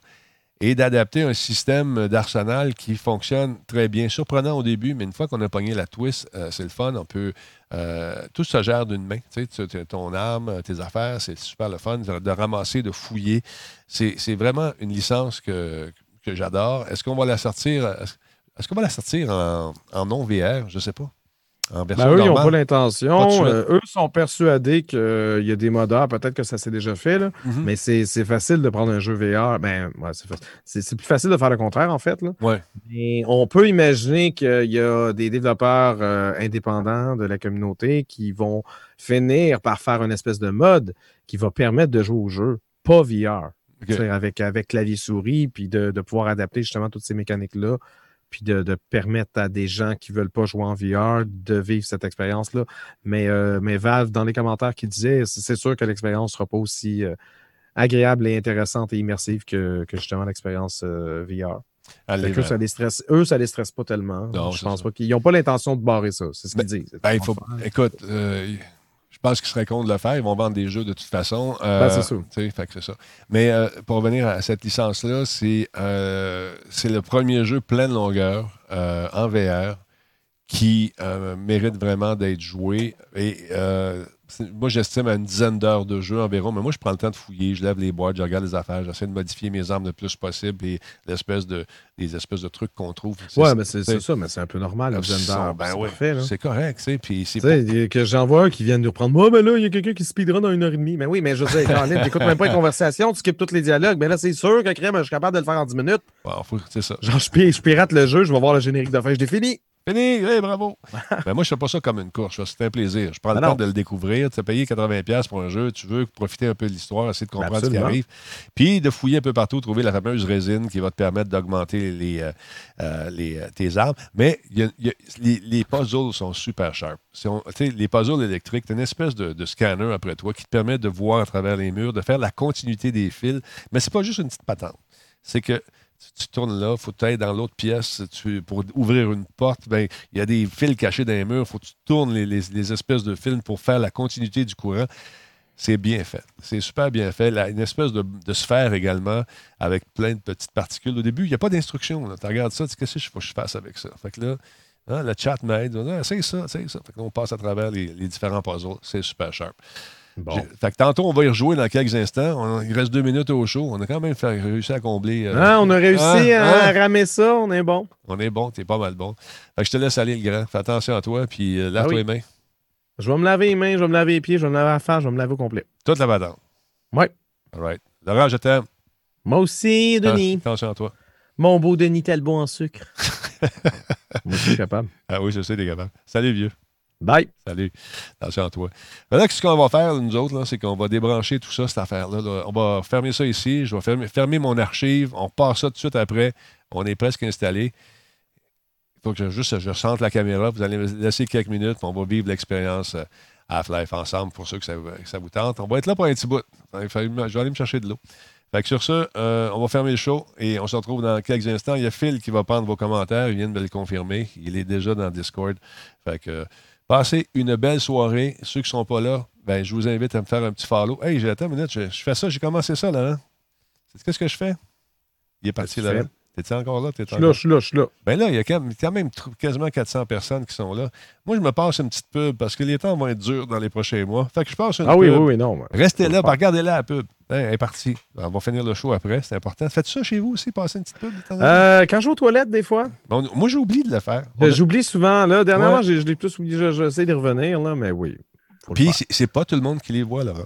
A: et d'adapter un système d'arsenal qui fonctionne très bien. Surprenant au début, mais une fois qu'on a pogné la twist, euh, c'est le fun. On peut. Euh, tout se gère d'une main. Tu sais, ton arme, tes affaires, c'est super le fun de, ramasser, de fouiller. C'est vraiment une licence que, que j'adore. Est-ce qu'on va la sortir? Est-ce qu'on va la sortir en, en non-VR? Je ne sais pas.
B: Ben, eux, ils n'ont pas l'intention. Euh, eux sont persuadés qu'il y a des modeurs. Peut-être que ça s'est déjà fait, là, mm-hmm. mais c'est facile de prendre un jeu VR. Ben, ouais, c'est plus facile de faire le contraire, en fait. Là. Mais on peut imaginer qu'il y a des développeurs euh, indépendants de la communauté qui vont finir par faire une espèce de mode qui va permettre de jouer au jeu, pas VR. Avec, avec clavier-souris, puis de, de, pouvoir adapter justement toutes ces mécaniques-là puis de, permettre à des gens qui ne veulent pas jouer en VR de vivre cette expérience-là. Mais, euh, mais Valve, dans les commentaires, qui disait c'est sûr que l'expérience ne sera pas aussi euh, agréable et intéressante et immersive que, justement l'expérience euh, VR. eux, ça les stresse, eux, ça les stresse pas tellement. je pense pas qu'ils n'ont pas l'intention de barrer ça. C'est ce qu'ils disent.
A: Ben, il faut, écoute, je pense qu'ils seraient contre de le faire. Ils vont vendre des jeux de toute façon.
B: Euh, ben,
A: c'est ça. Mais euh, pour revenir à cette licence-là, c'est euh, le premier jeu plein de longueur en VR qui mérite vraiment d'être joué. Et moi, j'estime à une dizaine d'heures de jeu environ, mais moi, je prends le temps de fouiller, je lève les boîtes, je regarde les affaires, j'essaie de modifier mes armes le plus possible et l'espèce de, les espèces de trucs qu'on trouve.
B: Ouais, mais c'est ça, mais c'est un peu normal, une dizaine d'heures.
A: Ben ouais, c'est correct, tu sais. Puis
B: que j'en vois un qui vient de nous prendre. Moi, ben là, il y a quelqu'un qui speedrun dans une heure et demie. Mais oui, mais je veux dire, tu n'écoutes même pas les conversations, tu skippes tous les dialogues. Mais là, c'est sûr que crème, je suis capable de le faire en 10 minutes.
A: c'est ça.
B: Genre, je, pirate le jeu, je vais voir le générique de fin, je l'ai fini.
A: Fini, hey, bravo. Mais moi, je ne fais pas ça comme une course. C'est un plaisir. Je prends le ah temps de le découvrir. Tu as payé 80$ pour un jeu. Tu veux profiter un peu de l'histoire, essayer de comprendre ce qui arrive. Puis de fouiller un peu partout, trouver la fameuse résine qui va te permettre d'augmenter les, euh, euh, les, euh, tes armes. Mais les, puzzles sont super sharp. les puzzles électriques, tu as une espèce de, scanner après toi qui te permet de voir à travers les murs, de faire la continuité des fils. Mais c'est pas juste une petite patente. C'est que tu, tournes là, il faut être dans l'autre pièce. pour ouvrir une porte, ben, il y a des fils cachés dans les murs. Il faut que tu tournes les, espèces de fils pour faire la continuité du courant. C'est bien fait. C'est super bien fait. une espèce de, sphère également avec plein de petites particules. Au début, il n'y a pas d'instruction. Tu regardes ça, tu dis qu'est-ce que je fasse avec ça? Fait que là, hein, le chat m'aide. Ah, c'est ça, c'est ça. Fait on passe à travers les, les différents puzzles. C'est super sharp. Fait que tantôt, on va y rejouer dans quelques instants. il reste deux minutes au show. On a quand même réussi à combler.
B: Euh, ah, on a réussi hein? à hein? ramer ça. On est bon.
A: On est bon. T'es pas mal bon. Fait que je te laisse aller, le grand. Fais attention à toi. Puis euh, lave-toi ah les mains.
B: Je vais me laver les mains, je vais me laver les pieds, je vais me laver la face, je vais me laver au complet.
A: Toute la badante.
B: Oui.
A: All right. Laurent, je t'aime.
B: Moi aussi, Denis.
A: Attention à toi.
B: Mon beau Denis Talbot en sucre. Moi, je suis capable.
A: Ah oui, je sais, t'es capable. Salut, vieux.
B: Bye.
A: Salut. Attention à toi. Là, ce qu'on va faire, nous autres, c'est qu'on va débrancher tout ça, cette affaire-là. On va fermer ça ici. Je vais fermer, mon archive. On part ça tout de suite après. On est presque installé. Il faut que je, juste je sente la caméra. Vous allez me laisser quelques minutes. On va vivre l'expérience euh, Half-Life ensemble pour ceux que ça, vous tente. On va être là pour un petit bout. Je vais aller me chercher de l'eau. Fait que sur ça, euh, on va fermer le show et on se retrouve dans quelques instants. Il y a Phil qui va prendre vos commentaires. Il vient de me le confirmer. Il est déjà dans Discord. Fait que passez une belle soirée. Ceux qui ne sont pas là, ben, je vous invite à me faire un petit follow. Hey, j'ai attends une minute, je, je fais ça, j'ai commencé ça là. Hein? Qu'est-ce que je fais? Il est parti là. T'es-tu encore là? T'es
B: Je suis là, je suis là, je suis là.
A: Ben là, il y a quand même, quand même tr- quasiment 400 personnes qui sont là. Moi, je me passe une petite pub parce que les temps vont être durs dans les prochains mois. Fait que je passe une
B: Ah oui,
A: pub.
B: oui, oui, non. mais-
A: Restez là, regardez-la la pub. Hein, elle est partie. On va finir le show après, c'est important. Faites ça chez vous aussi, passer une petite pub?
B: Euh, quand je vais aux toilettes, des fois,
A: Bon, moi, j'ai oublié de le faire. A-
B: euh, j'oublie souvent. Là, dernièrement,
A: Ouais.
B: je l'ai plus oublié. je- J'essaie de revenir, là, mais oui. faut
A: Puis, c'est- c'est pas tout le monde qui les voit, Laurent.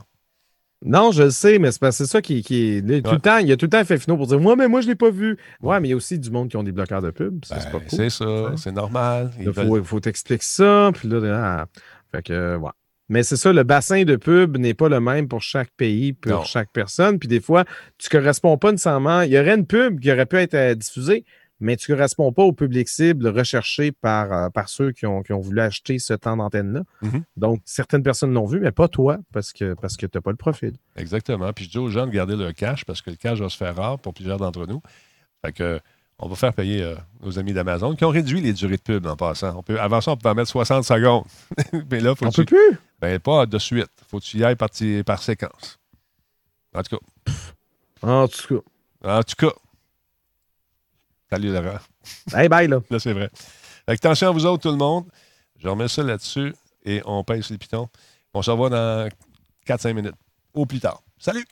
B: Non, je le sais, mais c'est parce que c'est ça qui, qui est. là, Tout
A: Ouais.
B: le temps, il y a tout le temps un fait finaux pour dire Moi, mais moi, je ne l'ai pas vu. Ouais, mais il y a aussi du monde qui ont des bloqueurs de pub. Ça, c'est
A: Ben,
B: pas cool.
A: c'est ça, c'est normal.
B: Il
A: veulent-
B: faut, faut t'expliquer ça. Puis là, ah, fait que, ouais. Mais c'est ça, le bassin de pub n'est pas le même pour chaque pays, pour
A: Non.
B: chaque personne. Puis des fois, tu ne corresponds pas nécessairement. Il y aurait une pub qui aurait pu être euh, diffusée, mais tu ne corresponds pas au public cible recherché par, euh, par ceux qui ont, qui ont voulu acheter ce temps d'antenne-là.
A: Mhm.
B: Donc, certaines personnes l'ont vu, mais pas toi, parce que, parce que tu n'as pas le profil.
A: Exactement. Puis je dis aux gens de garder leur cash parce que le cash va se faire rare pour plusieurs d'entre nous. Fait que on va faire payer euh, nos amis d'Amazon qui ont réduit les durées de pub en passant. On peut, avant ça, on pouvait en mettre 60 secondes. Mais là, faut
B: On
A: que
B: peut
A: tu,
B: plus?
A: ben, pas de suite. Faut que tu y ailles par, séquence. En tout cas.
B: En tout
A: En tout cas. Salut Laurent.
B: cas. Hey, bye, là.
A: Là, c'est vrai. Fait que attention à vous autres, tout le monde. Je remets ça là-dessus et on pèse les pitons. On se revoit dans 4-5 minutes. Au plus tard. Salut!